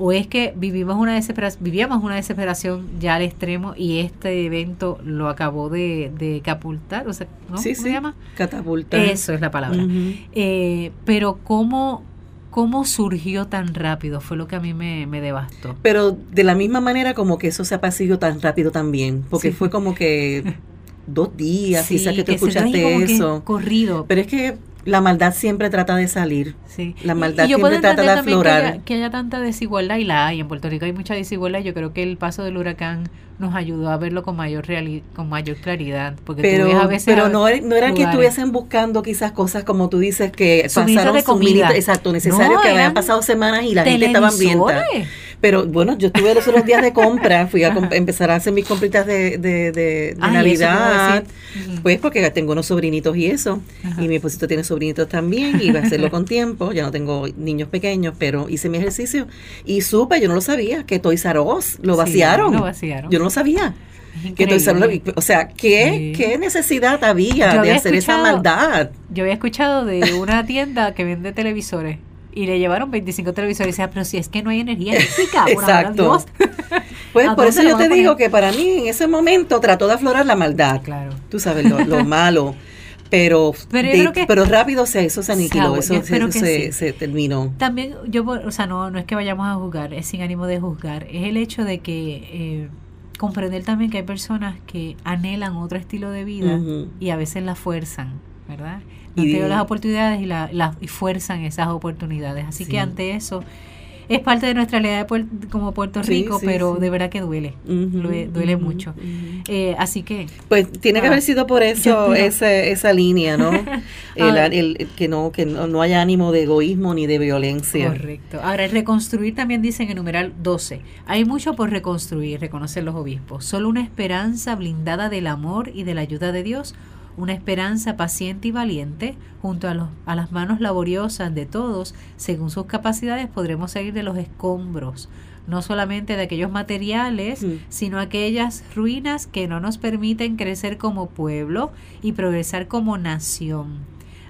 O es que vivimos una desesperación, vivíamos una desesperación ya al extremo y este evento lo acabó de, de capultar, o sea, ¿no? ¿Cómo se llama? Catapultar. Eso es la palabra. eh, pero cómo cómo surgió tan rápido fue lo que a mí me, devastó. Pero de la misma manera como que eso se ha pasado tan rápido también, porque fue como que dos días, quizás que tú escuchaste eso. corrido. Pero es que la maldad siempre trata de salir. Sí. La maldad siempre trata de aflorar. Que haya, tanta desigualdad y la hay. En Puerto Rico hay mucha desigualdad. Yo creo que el paso del huracán nos ayudó a verlo con mayor con mayor claridad. Porque pero, a veces pero no, no era que estuviesen buscando quizás cosas como tú dices que pasaron de comida. exacto, necesario que habían pasado semanas y la gente estaba ambientada. Pero bueno, yo estuve los otros días de compra, fui a empezar a hacer mis compritas de, de, de, Navidad, pues porque tengo unos sobrinitos y eso, y mi esposito tiene sobrinitos también, y iba a hacerlo con tiempo, ya no tengo niños pequeños, pero hice mi ejercicio y supe, yo no lo sabía, que Toys R Us lo vaciaron. lo vaciaron. Yo no sabía. Que R o sea, ¿qué, ¿qué necesidad había, de hacer esa maldad? Yo había escuchado de una tienda que vende televisores y le llevaron 25 televisores y decía, pero si es que no hay energía eléctrica, Exacto. Pues por eso yo te digo que para mí en ese momento trató de aflorar la maldad. Claro. Tú sabes, lo, malo. Pero, pero, rápido se, eso se aniquiló, eso, se, se, terminó. También, yo, o sea, no, no es que vayamos a juzgar, es sin ánimo de juzgar, es el hecho de que eh, comprender también que hay personas que anhelan otro estilo de vida y a veces la fuerzan, ¿verdad? y las oportunidades y, la, y fuerzan esas oportunidades. Así que ante eso es parte de nuestra realidad como Puerto Rico, pero de verdad que duele, duele, mucho. Eh, así que... Pues tiene que haber sido por eso esa, esa línea, ¿no? el, que no que no, haya ánimo de egoísmo ni de violencia. Correcto. Ahora, el reconstruir también dicen en el numeral 12. Hay mucho por reconstruir, reconocen los obispos. Solo una esperanza blindada del amor y de la ayuda de Dios una esperanza paciente y valiente, junto a, los, a las manos laboriosas de todos, según sus capacidades, podremos salir de los escombros, no solamente de aquellos materiales, mm. sino aquellas ruinas que no nos permiten crecer como pueblo y progresar como nación.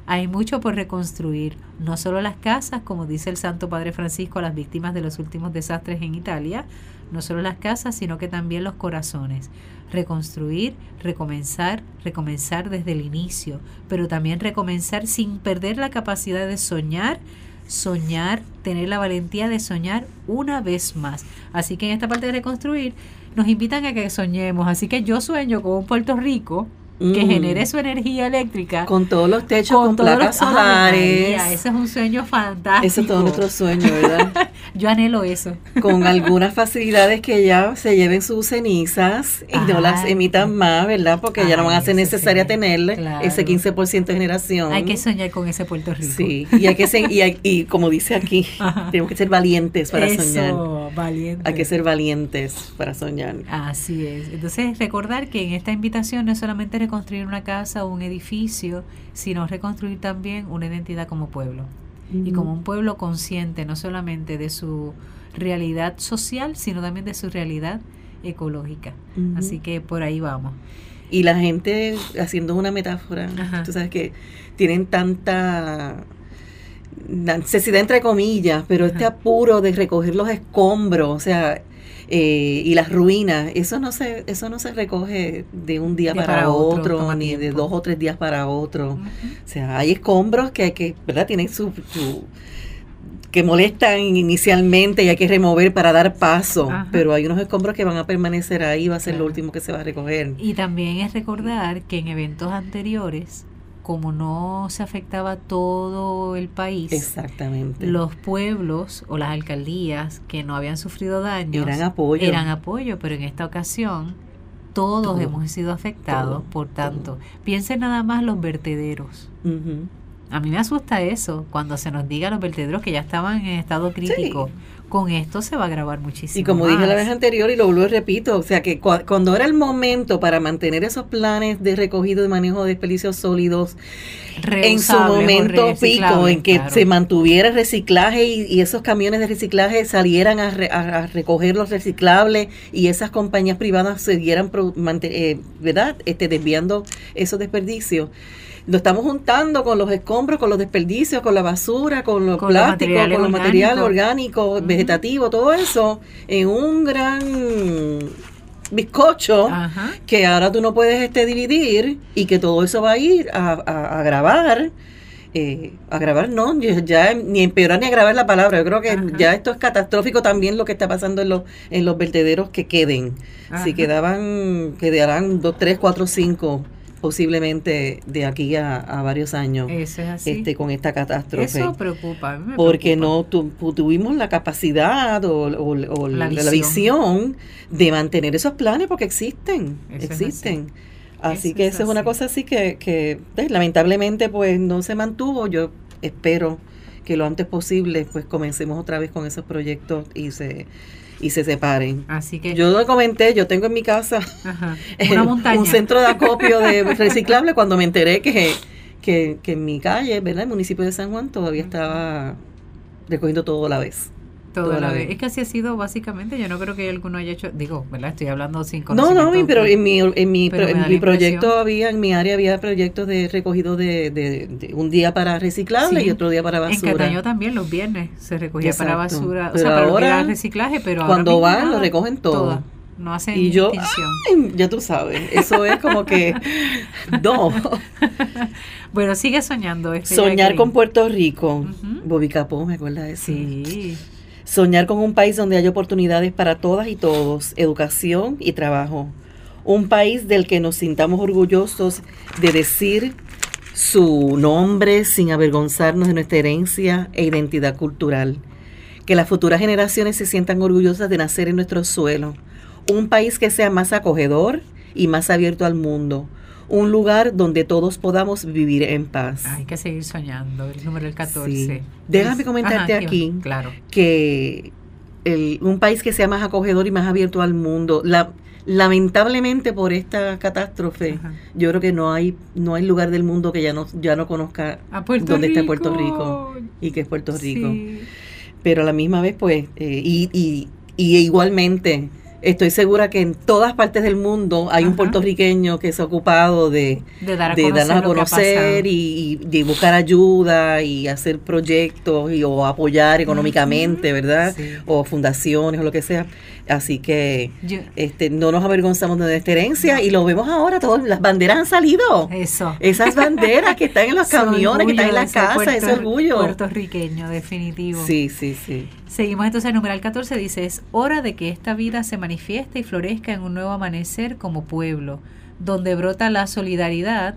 Hay mucho por reconstruir, no solo las casas, como dice el Santo Padre Francisco a las víctimas de los últimos desastres en Italia, no solo las casas, sino que también los corazones reconstruir, recomenzar, recomenzar desde el inicio, pero también recomenzar sin perder la capacidad de soñar, soñar, tener la valentía de soñar una vez más. Así que en esta parte de reconstruir nos invitan a que soñemos. Así que yo sueño con un Puerto Rico que genere su energía eléctrica. Con todos los techos, con, placas solares. ese es un sueño fantástico. Ese es todo nuestro sueño, ¿verdad? Yo anhelo eso. Con algunas facilidades que ya se lleven sus cenizas y no las emitan más, ¿verdad? Porque ya no van a ser necesaria tenerle ese 15% de generación. Hay que soñar con ese Puerto Rico. Sí, y, hay que ser, y, y como dice aquí, tenemos que ser valientes para eso, soñar. Valientes. Hay que ser valientes para soñar. Así es. Entonces, recordar que en esta invitación no es solamente reconstruir una casa o un edificio, sino reconstruir también una identidad como pueblo. Y como un pueblo consciente no solamente de su realidad social, sino también de su realidad ecológica. Así que por ahí vamos. Y la gente, haciendo una metáfora, tú sabes que tienen tanta necesidad entre comillas, pero este apuro de recoger los escombros, o sea, eh, y las ruinas, eso no se, eso no se recoge de un día para, otro, ni de dos o tres días para otro. O sea, hay escombros que hay que, ¿verdad? Tienen su, que molestan inicialmente y hay que remover para dar paso, pero hay unos escombros que van a permanecer ahí, va a ser lo último que se va a recoger. Y también es recordar que en eventos anteriores como no se afectaba todo el país, Exactamente. los pueblos o las alcaldías que no habían sufrido daños eran apoyo. eran apoyo, pero en esta ocasión todos Todo. hemos sido afectados, Todo. por tanto, piensen nada más los vertederos. A mí me asusta eso, cuando se nos diga los vertederos que ya estaban en estado crítico. Con esto se va a agravar muchísimo. Y como dije la vez anterior y lo vuelvo y repito, o sea que cua- cuando era el momento para mantener esos planes de recogido y manejo de desperdicios sólidos en su momento pico, en que claro. se mantuviera el reciclaje y, y esos camiones de reciclaje salieran a, re- a- recoger los reciclables y esas compañías privadas siguieran, eh, ¿verdad? Este, desviando esos desperdicios. Lo estamos juntando con los escombros, con los desperdicios, con la basura, con los Con plásticos, con los materiales orgánicos. vegetativos, todo eso en un gran bizcocho Ajá. que ahora tú no puedes este dividir y que todo eso va a ir a, a- a grabar. eh, a grabar no, ya, ya ni empeorar ni agravar la palabra. Yo creo que Ajá. ya esto es catastrófico también lo que está pasando en los, en los vertederos que queden. Ajá. Si quedaban, quedarán dos, tres, cuatro, cinco posiblemente de aquí a, a varios años Eso es así. este con esta catástrofe Eso preocupa. me porque preocupa. no tu- tuvimos la capacidad o, o- o La visión. de mantener esos planes porque existen, Eso existen. Así, que es eso es una cosa así que, que pues, lamentablemente pues no se mantuvo. Yo espero que lo antes posible pues comencemos otra vez con esos proyectos y se y se separen. Así que. Yo lo comenté, yo tengo en mi casa ajá, Una montaña. un centro de acopio de reciclable cuando me enteré que, que, que en mi calle, ¿verdad? El municipio de San Juan todavía estaba recogiendo todo a la vez. Todo la la vez. vez. Es que así ha sido básicamente. Yo no creo que alguno haya hecho. Digo, ¿verdad? Estoy hablando sin No, conocimiento. no, mi- pero en mi, en mi, pro- en mi proyecto había, en mi área había proyectos de recogido de, de- de un día para reciclable Sí. y otro día para En basura. Cataño también los viernes se recogía para basura. o sea, para ahora, reciclaje, pero cuando van, lo recogen todo. No hacen Y yo. Ay, ya tú sabes, eso es como que, no, Bueno, sigue soñando. este soñar con Puerto Rico. Bobby Capó, ¿me acuerdas de eso? Sí. Soñar con un país donde haya oportunidades para todas y todos, educación y trabajo. Un país del que nos sintamos orgullosos de decir su nombre sin avergonzarnos de nuestra herencia e identidad cultural. Que las futuras generaciones se sientan orgullosas de nacer en nuestro suelo. Un país que sea más acogedor y más abierto al mundo. Un lugar donde todos podamos vivir en paz. Hay que seguir soñando. El número del 14. Sí. Déjame comentarte Ajá, aquí. Claro. que el- un país que sea más acogedor y más abierto al mundo. La, lamentablemente por esta catástrofe, Ajá. yo creo que no hay no hay lugar del mundo que ya no ya no conozca dónde está. Puerto Rico y que es Puerto Rico. Sí. Pero a la misma vez, pues, eh, y, y, y igualmente, estoy segura que en todas partes del mundo hay un Ajá. puertorriqueño que se ha ocupado de, De dar a de conocer, darnos a conocer y, y de buscar ayuda y hacer proyectos y, o apoyar económicamente. ¿verdad? Sí. O fundaciones o lo que sea. Así que Yo- este no nos avergonzamos de nuestra herencia y lo vemos ahora, todas las banderas han salido. Eso. Esas banderas que están en los camiones, que están en orgullo la de ser casa, ese puerto- orgullo. Puertorriqueño, definitivo. Sí, sí, sí. Seguimos entonces el numeral 14 dice, es hora de que esta vida se manifieste y florezca en un nuevo amanecer como pueblo, donde brota la solidaridad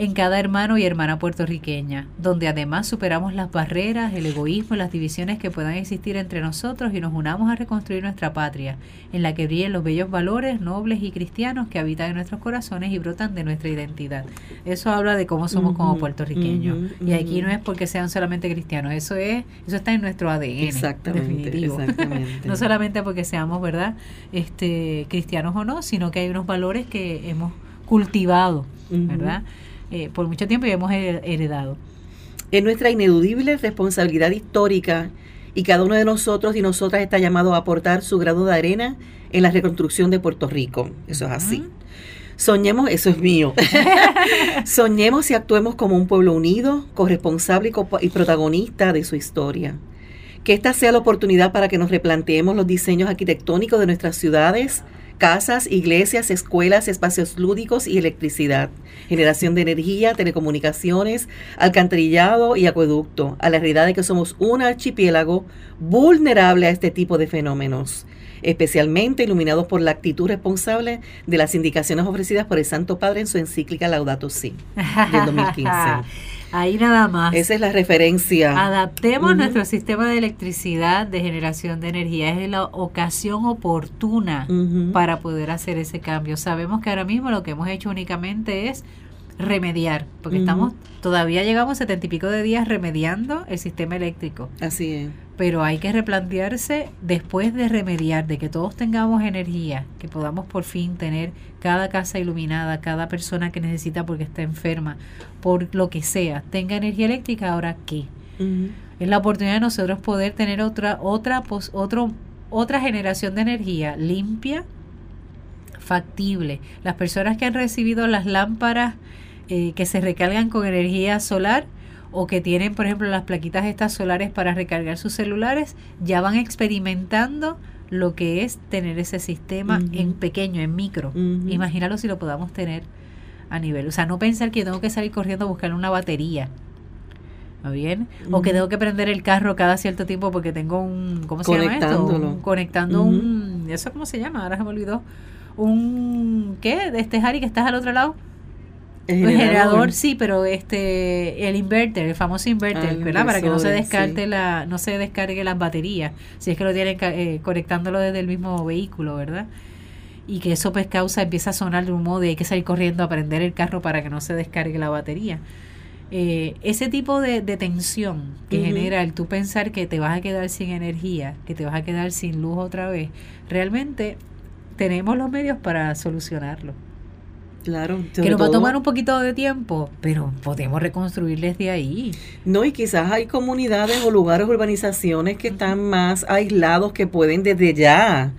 en cada hermano y hermana puertorriqueña, donde además superamos las barreras, el egoísmo y las divisiones que puedan existir entre nosotros y nos unamos a reconstruir nuestra patria, en la que brillen los bellos valores nobles y cristianos que habitan en nuestros corazones y brotan de nuestra identidad. Eso habla de cómo somos como puertorriqueños. Y aquí no es porque sean solamente cristianos, eso es, eso está en nuestro ADN. Exactamente, definitivo. exactamente. no solamente porque seamos, ¿verdad? Este, cristianos o no, sino que hay unos valores que hemos cultivado. ¿verdad? Eh, por mucho tiempo y hemos her- heredado. Es nuestra ineludible responsabilidad histórica y cada uno de nosotros y nosotras está llamado a aportar su grado de arena en la reconstrucción de Puerto Rico. Eso es así. Soñemos, eso es mío. Soñemos y actuemos como un pueblo unido, corresponsable y, y protagonista de su historia. Que esta sea la oportunidad para que nos replanteemos los diseños arquitectónicos de nuestras ciudades, casas, iglesias, escuelas, espacios lúdicos y electricidad, generación de energía, telecomunicaciones, alcantarillado y acueducto, a la realidad de que somos un archipiélago vulnerable a este tipo de fenómenos especialmente iluminados por la actitud responsable de las indicaciones ofrecidas por el Santo Padre en su encíclica Laudato Si, del 2015. Ahí nada más. Esa es la referencia. Adaptemos nuestro sistema de electricidad, de generación de energía. Es la ocasión oportuna para poder hacer ese cambio. Sabemos que ahora mismo lo que hemos hecho únicamente es remediar, porque estamos, todavía llegamos setenta y pico de días remediando el sistema eléctrico. Así es. Pero hay que replantearse después de remediar, de que todos tengamos energía, que podamos por fin tener cada casa iluminada, cada persona que necesita porque está enferma, por lo que sea, tenga energía eléctrica, ahora qué. Es la oportunidad de nosotros poder tener otra, otra, otro, otra generación de energía limpia, factible. Las personas que han recibido las lámparas eh, que se recargan con energía solar o que tienen, por ejemplo, las plaquitas estas solares para recargar sus celulares, ya van experimentando lo que es tener ese sistema en pequeño, en micro. Imagínalo si lo podamos tener a nivel. O sea, no pensar que tengo que salir corriendo a buscar una batería. ¿Está bien? O que tengo que prender el carro cada cierto tiempo porque tengo un. ¿Cómo se llama esto? conectando un. ¿Eso cómo se llama? Ahora se me olvidó. Un. ¿Qué? De este Harry que estás al otro lado. El generador. sí, pero este el inverter, el famoso inverter, ah, ¿verdad? Para que no se descarte la no se descargue las baterías, si es que lo tienen eh, conectándolo desde el mismo vehículo, ¿verdad? Y que eso pues causa empieza a sonar de un modo de hay que salir corriendo a prender el carro para que no se descargue la batería. Eh, ese tipo de, tensión que genera el tú pensar que te vas a quedar sin energía, que te vas a quedar sin luz otra vez, realmente tenemos los medios para solucionarlo. Claro, que nos va a tomar un poquito de tiempo, pero podemos reconstruir desde ahí. No, y quizás hay comunidades o lugares, urbanizaciones que están más aislados que pueden desde ya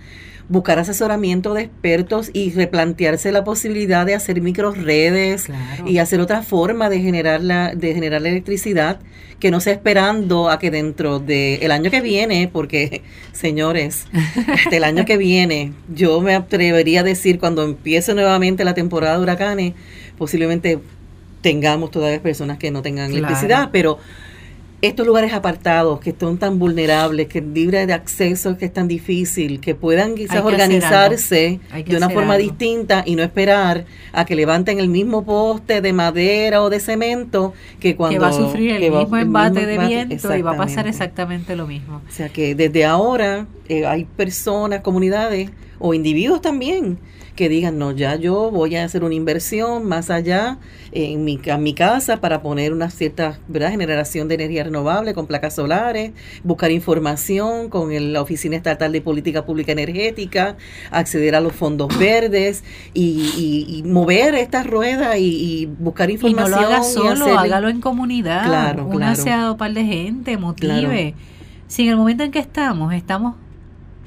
buscar asesoramiento de expertos y replantearse la posibilidad de hacer micro redes y hacer otra forma de generar la, de generar la electricidad que no sea esperando a que dentro del año que viene, porque señores, el año que viene, yo me atrevería a decir cuando empiece nuevamente la temporada de huracanes, posiblemente tengamos todavía personas que no tengan electricidad, pero estos lugares apartados que son tan vulnerables, que libre de acceso que es tan difícil, que puedan quizás organizarse de una forma distinta y no esperar a que levanten el mismo poste de madera o de cemento que cuando... Que va a sufrir el, mismo, embate de viento y va a pasar exactamente lo mismo. O sea que desde ahora eh, hay personas, comunidades o individuos también que digan, no, ya yo voy a hacer una inversión más allá en mi, mi casa para poner una cierta ¿verdad? generación de energía renovable con placas solares, buscar información con la Oficina Estatal de Política Pública Energética, acceder a los fondos verdes y, mover esta rueda y, buscar información. Y no lo haga solo, hágalo en comunidad. Claro, claro. un par de gente, motive. Si en el momento en que estamos, estamos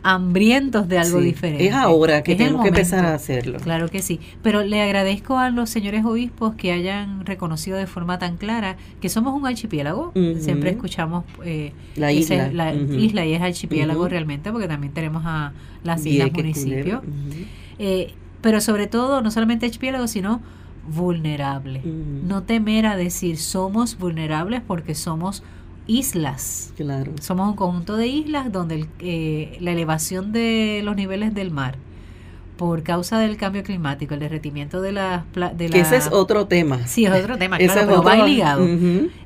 hambrientos de algo diferente. Es ahora que tenemos que empezar a hacerlo. Claro que sí. Pero le agradezco a los señores obispos que hayan reconocido de forma tan clara que somos un archipiélago. Siempre escuchamos eh, la, isla. la isla y es archipiélago realmente porque también tenemos a las islas municipios. Eh, pero sobre todo, no solamente archipiélago, sino vulnerable. No temer a decir somos vulnerables porque somos islas. Claro. Somos un conjunto de islas donde eh, la elevación de los niveles del mar por causa del cambio climático, el derretimiento de las... De que ese es otro tema. Sí, es otro tema, claro, pero va ligado.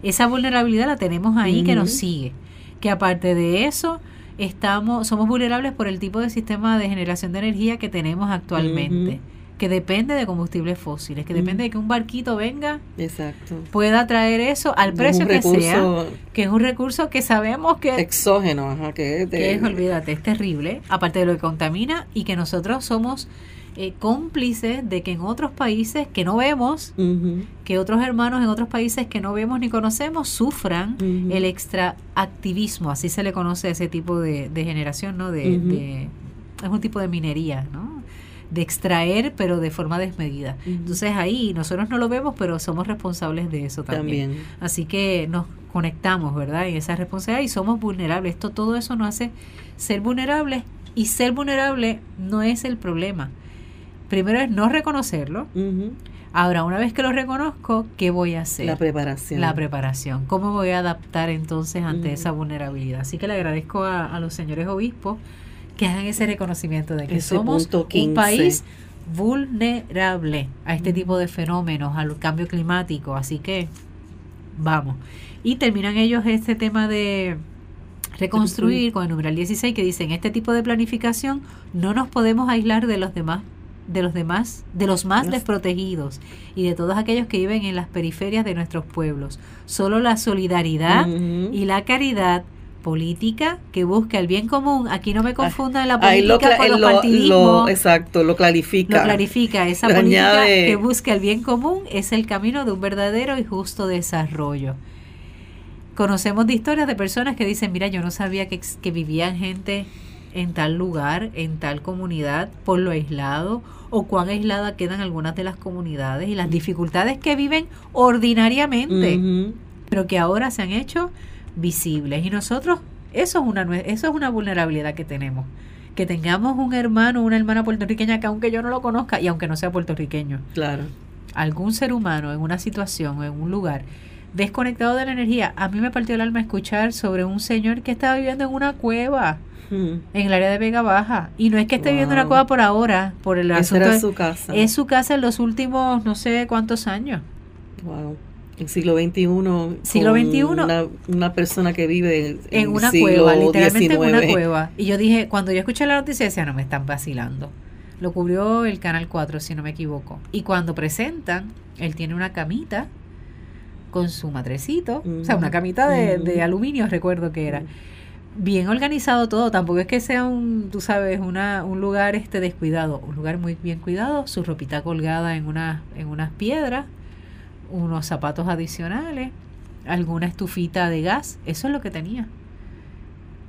Esa vulnerabilidad la tenemos ahí que nos sigue. Que aparte de eso, estamos somos vulnerables por el tipo de sistema de generación de energía que tenemos actualmente que depende de combustibles fósiles, que depende de que un barquito venga, Exacto. pueda traer eso al precio que sea, que es un recurso que sabemos que exógeno, ajá, que es, que es, olvídate, es terrible, aparte de lo que contamina y que nosotros somos eh, cómplices de que en otros países que no vemos, que otros hermanos en otros países que no vemos ni conocemos sufran el extraactivismo, así se le conoce a ese tipo de, generación, ¿no? De, de, es un tipo de minería, ¿no? De extraer, pero de forma desmedida. Entonces ahí nosotros no lo vemos, pero somos responsables de eso también. Así que nos conectamos, ¿verdad? En esa responsabilidad y somos vulnerables. Esto, todo eso nos hace ser vulnerables y ser vulnerable no es el problema. primero es no reconocerlo. Ahora, una vez que lo reconozco, ¿qué voy a hacer? La preparación. La preparación. ¿Cómo voy a adaptar entonces ante esa vulnerabilidad? Así que le agradezco a, los señores obispos que hagan ese reconocimiento de que somos un país vulnerable a este tipo de fenómenos, al cambio climático. Así que vamos. Y terminan ellos este tema de reconstruir con el numeral 16 que dice en este tipo de planificación no nos podemos aislar de los demás de los demás, de los más desprotegidos y de todos aquellos que viven en las periferias de nuestros pueblos. Solo la solidaridad y la caridad política que busca el bien común. Aquí no me confundan la política con los partidismos. exacto, lo clarifica. Lo clarifica. Esa política que busca el bien común es el camino de un verdadero y justo desarrollo. Conocemos de historias de personas que dicen, mira, yo no sabía que, que vivían gente en tal lugar, en tal comunidad, por lo aislado o cuán aislada quedan algunas de las comunidades y las dificultades que viven ordinariamente, pero que ahora se han hecho visibles. Y nosotros, eso es una, eso es una vulnerabilidad que tenemos. Que tengamos un hermano o una hermana puertorriqueña que aunque yo no lo conozca y aunque no sea puertorriqueño, claro. algún ser humano en una situación o en un lugar desconectado de la energía, a mí me partió el alma escuchar sobre un señor que estaba viviendo en una cueva en el área de Vega Baja. Y no es que esté viviendo una cueva por ahora, por el asunto. Era su casa. Es su casa en los últimos no sé cuántos años. Wow. En siglo XXI. Siglo XXI. Una, una persona que vive en, en una cueva, literalmente en una cueva. Y yo dije, cuando yo escuché la noticia, decía, no me están vacilando. Lo cubrió el Canal 4, si no me equivoco. Y cuando presentan, él tiene una camita con su matrecito, o sea, una camita de, de aluminio, recuerdo que era bien organizado todo, tampoco es que sea un, tú sabes, una, un lugar este descuidado, un lugar muy bien cuidado, su ropita colgada en, una, en unas piedras, unos zapatos adicionales, alguna estufita de gas, eso es lo que tenía.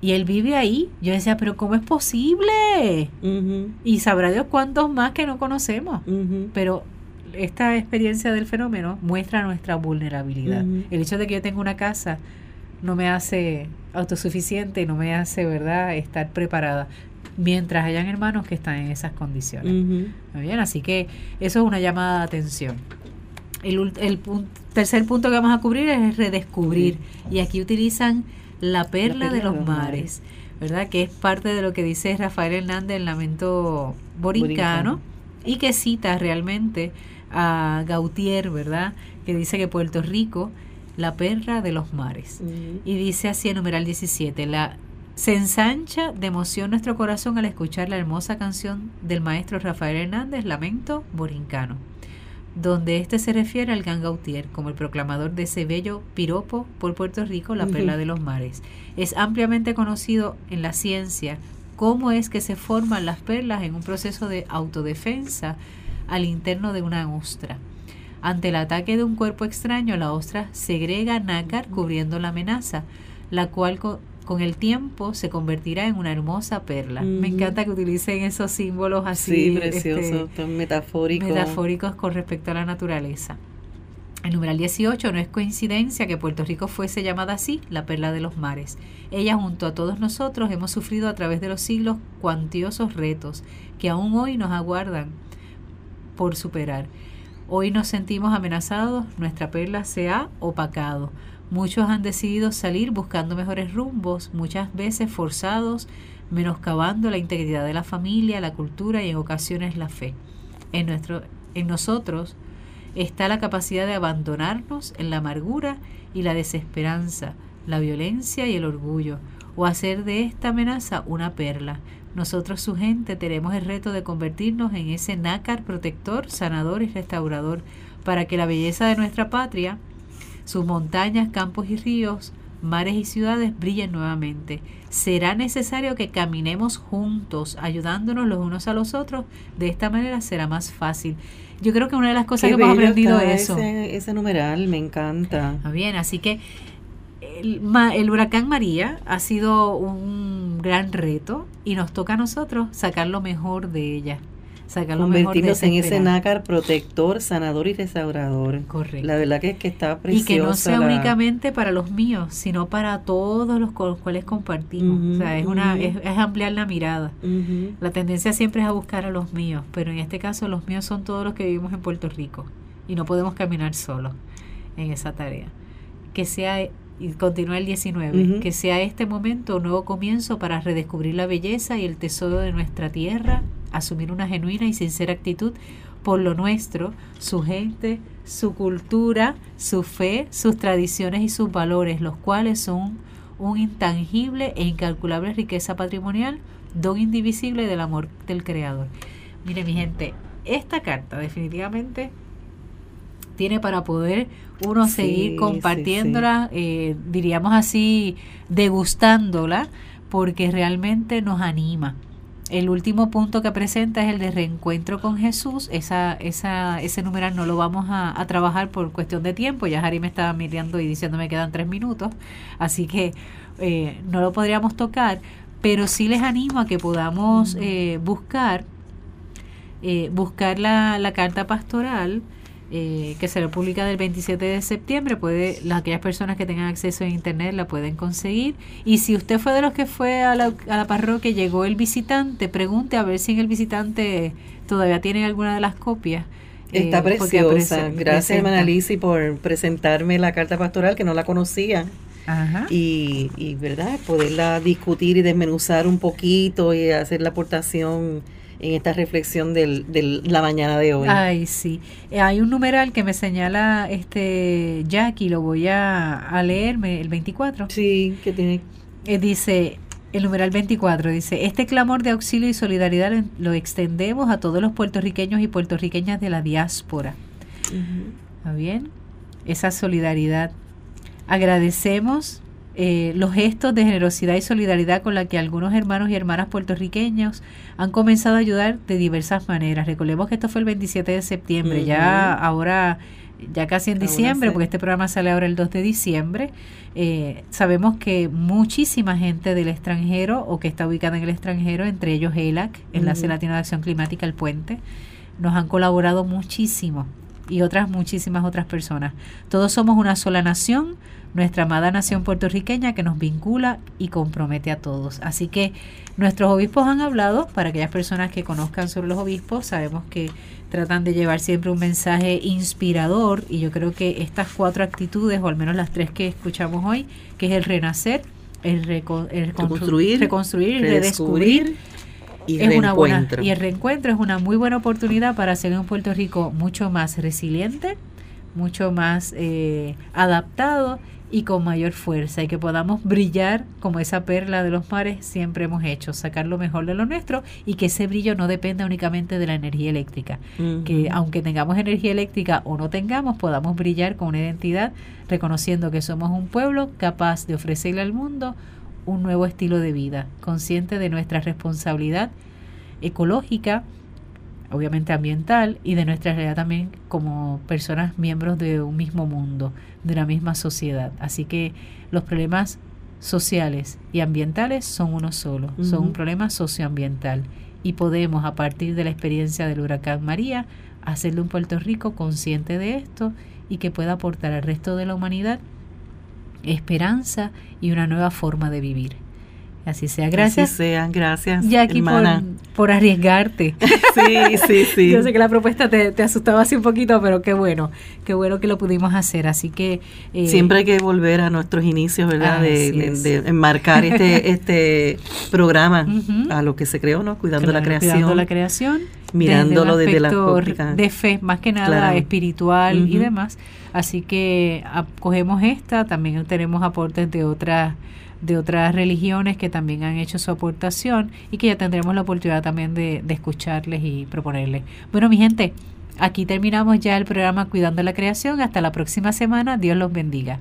Y él vive ahí. Yo decía, pero ¿cómo es posible? Y sabrá Dios cuántos más que no conocemos. Pero esta experiencia del fenómeno muestra nuestra vulnerabilidad. El hecho de que yo tenga una casa no me hace autosuficiente, no me hace, ¿verdad?, estar preparada mientras hayan hermanos que están en esas condiciones. bien? Así que eso es una llamada de atención. El, el tercer punto que vamos a cubrir es redescubrir. Y aquí utilizan la perla, de los, mares, ¿verdad? Que es parte de lo que dice Rafael Hernández en Lamento Borincano, y que cita realmente a Gautier, ¿verdad? Que dice que Puerto Rico la perra de los mares. Y dice así en numeral 17, la, se ensancha de emoción nuestro corazón al escuchar la hermosa canción del maestro Rafael Hernández, Lamento Borincano, donde éste se refiere al Gangautier como el proclamador de ese bello piropo por Puerto Rico, la perla de los mares. Es ampliamente conocido en la ciencia cómo es que se forman las perlas en un proceso de autodefensa al interno de una ostra. Ante el ataque de un cuerpo extraño, la ostra segrega nácar cubriendo la amenaza, la cual con, el tiempo se convertirá en una hermosa perla. Me encanta que utilicen esos símbolos así. Sí, preciosos, este, metafóricos. Metafóricos con respecto a la naturaleza. El numeral 18 no es coincidencia que Puerto Rico fuese llamada así, la perla de los mares. Ella junto a todos nosotros hemos sufrido a través de los siglos cuantiosos retos que aún hoy nos aguardan por superar. Hoy nos sentimos amenazados, nuestra perla se ha opacado. Muchos han decidido salir buscando mejores rumbos, muchas veces forzados, menoscabando la integridad de la familia, la cultura y en ocasiones la fe. En, nuestro, en nosotros está la capacidad de abandonarnos en la amargura y la desesperanza, la violencia y el orgullo, o hacer de esta amenaza una perla, nosotros, su gente, tenemos el reto de convertirnos en ese nácar protector, sanador y restaurador para que la belleza de nuestra patria, sus montañas, campos y ríos, mares y ciudades brillen nuevamente. Será necesario que caminemos juntos, ayudándonos los unos a los otros. De esta manera será más fácil. Yo creo que una de las cosas que hemos aprendido es eso. Ese, ese numeral me encanta. bien, así que el, huracán María ha sido un gran reto y nos toca a nosotros sacar lo mejor de ella, sacar lo mejor de en ese nácar protector, sanador y restaurador. Correcto. La verdad que es que está preciosa. Y que no sea únicamente para los míos, sino para todos los con los cuales compartimos. o sea, es, una, es, ampliar la mirada. La tendencia siempre es a buscar a los míos, pero en este caso los míos son todos los que vivimos en Puerto Rico y no podemos caminar solos en esa tarea. Que sea y continúa el 19, que sea este momento un nuevo comienzo para redescubrir la belleza y el tesoro de nuestra tierra, asumir una genuina y sincera actitud por lo nuestro, su gente, su cultura, su fe, sus tradiciones y sus valores, los cuales son un intangible e incalculable riqueza patrimonial, don indivisible del amor del Creador. Mire mi gente, esta carta definitivamente tiene para poder uno seguir compartiéndola, Eh, diríamos así, degustándola, porque realmente nos anima. El último punto que presenta es el de reencuentro con Jesús. Esa, esa, ese numeral no lo vamos a, trabajar por cuestión de tiempo. Ya Harry me estaba mirando y diciendo me quedan tres minutos. Así que eh, no lo podríamos tocar. Pero sí les animo a que podamos eh, buscar, eh, buscar la, la carta pastoral eh, que será publicada el 27 de septiembre. Puede, las, aquellas personas que tengan acceso a internet la pueden conseguir. Y si usted fue de los que fue a la, a la parroquia, llegó el visitante, pregunte a ver si en el visitante todavía tiene alguna de las copias. Está eh, preciosa. Gracias, hermana Lisi, por presentarme la carta pastoral que no la conocía. Y, y, ¿verdad? Poderla discutir y desmenuzar un poquito y hacer la aportación en esta reflexión de la mañana de hoy. Ay, sí. Eh, hay un numeral que me señala este Jackie, lo voy a, a leerme, el 24. Sí, que tiene... Eh, dice, el numeral 24 dice, este clamor de auxilio y solidaridad lo extendemos a todos los puertorriqueños y puertorriqueñas de la diáspora. ¿Está bien? Esa solidaridad. Agradecemos eh, los gestos de generosidad y solidaridad con la que algunos hermanos y hermanas puertorriqueños han comenzado a ayudar de diversas maneras. Recordemos que esto fue el 27 de septiembre, ya ahora, ya casi en diciembre, porque este programa sale ahora el 2 de diciembre. Eh, sabemos que muchísima gente del extranjero o que está ubicada en el extranjero, entre ellos ELAC, Enlace Latino de Acción Climática, El Puente, nos han colaborado muchísimo y otras muchísimas otras personas. Todos somos una sola nación nuestra amada nación puertorriqueña que nos vincula y compromete a todos. Así que nuestros obispos han hablado, para aquellas personas que conozcan sobre los obispos, sabemos que tratan de llevar siempre un mensaje inspirador y yo creo que estas cuatro actitudes, o al menos las tres que escuchamos hoy, que es el renacer, el, reconstruir, reconstruir y redescubrir. Y, es una buena, y el reencuentro es una muy buena oportunidad para hacer un Puerto Rico mucho más resiliente, mucho más eh, adaptado y con mayor fuerza y que podamos brillar como esa perla de los mares siempre hemos hecho, sacar lo mejor de lo nuestro y que ese brillo no dependa únicamente de la energía eléctrica, que aunque tengamos energía eléctrica o no tengamos, podamos brillar con una identidad reconociendo que somos un pueblo capaz de ofrecerle al mundo un nuevo estilo de vida, consciente de nuestra responsabilidad ecológica, obviamente ambiental y de nuestra realidad también como personas miembros de un mismo mundo, de una misma sociedad. Así que los problemas sociales y ambientales son uno solo, son un problema socioambiental y podemos a partir de la experiencia del huracán María hacerle un Puerto Rico consciente de esto y que pueda aportar al resto de la humanidad esperanza y una nueva forma de vivir. Así sea, gracias. Así sea, gracias. Jackie, por, por, arriesgarte. sí, sí, sí. Yo sé que la propuesta te, te, asustaba así un poquito, pero qué bueno, qué bueno que lo pudimos hacer. Así que. Eh, Siempre hay que volver a nuestros inicios, ¿verdad? De, de, enmarcar este, este programa a lo que se creó, ¿no? Cuidando la creación. Cuidando la creación. Mirándolo desde, la De fe, más que nada espiritual y demás. Así que cogemos esta, también tenemos aportes de otras de otras religiones que también han hecho su aportación y que ya tendremos la oportunidad también de, escucharles y proponerles. Bueno, mi gente, aquí terminamos ya el programa Cuidando la Creación. Hasta la próxima semana. Dios los bendiga.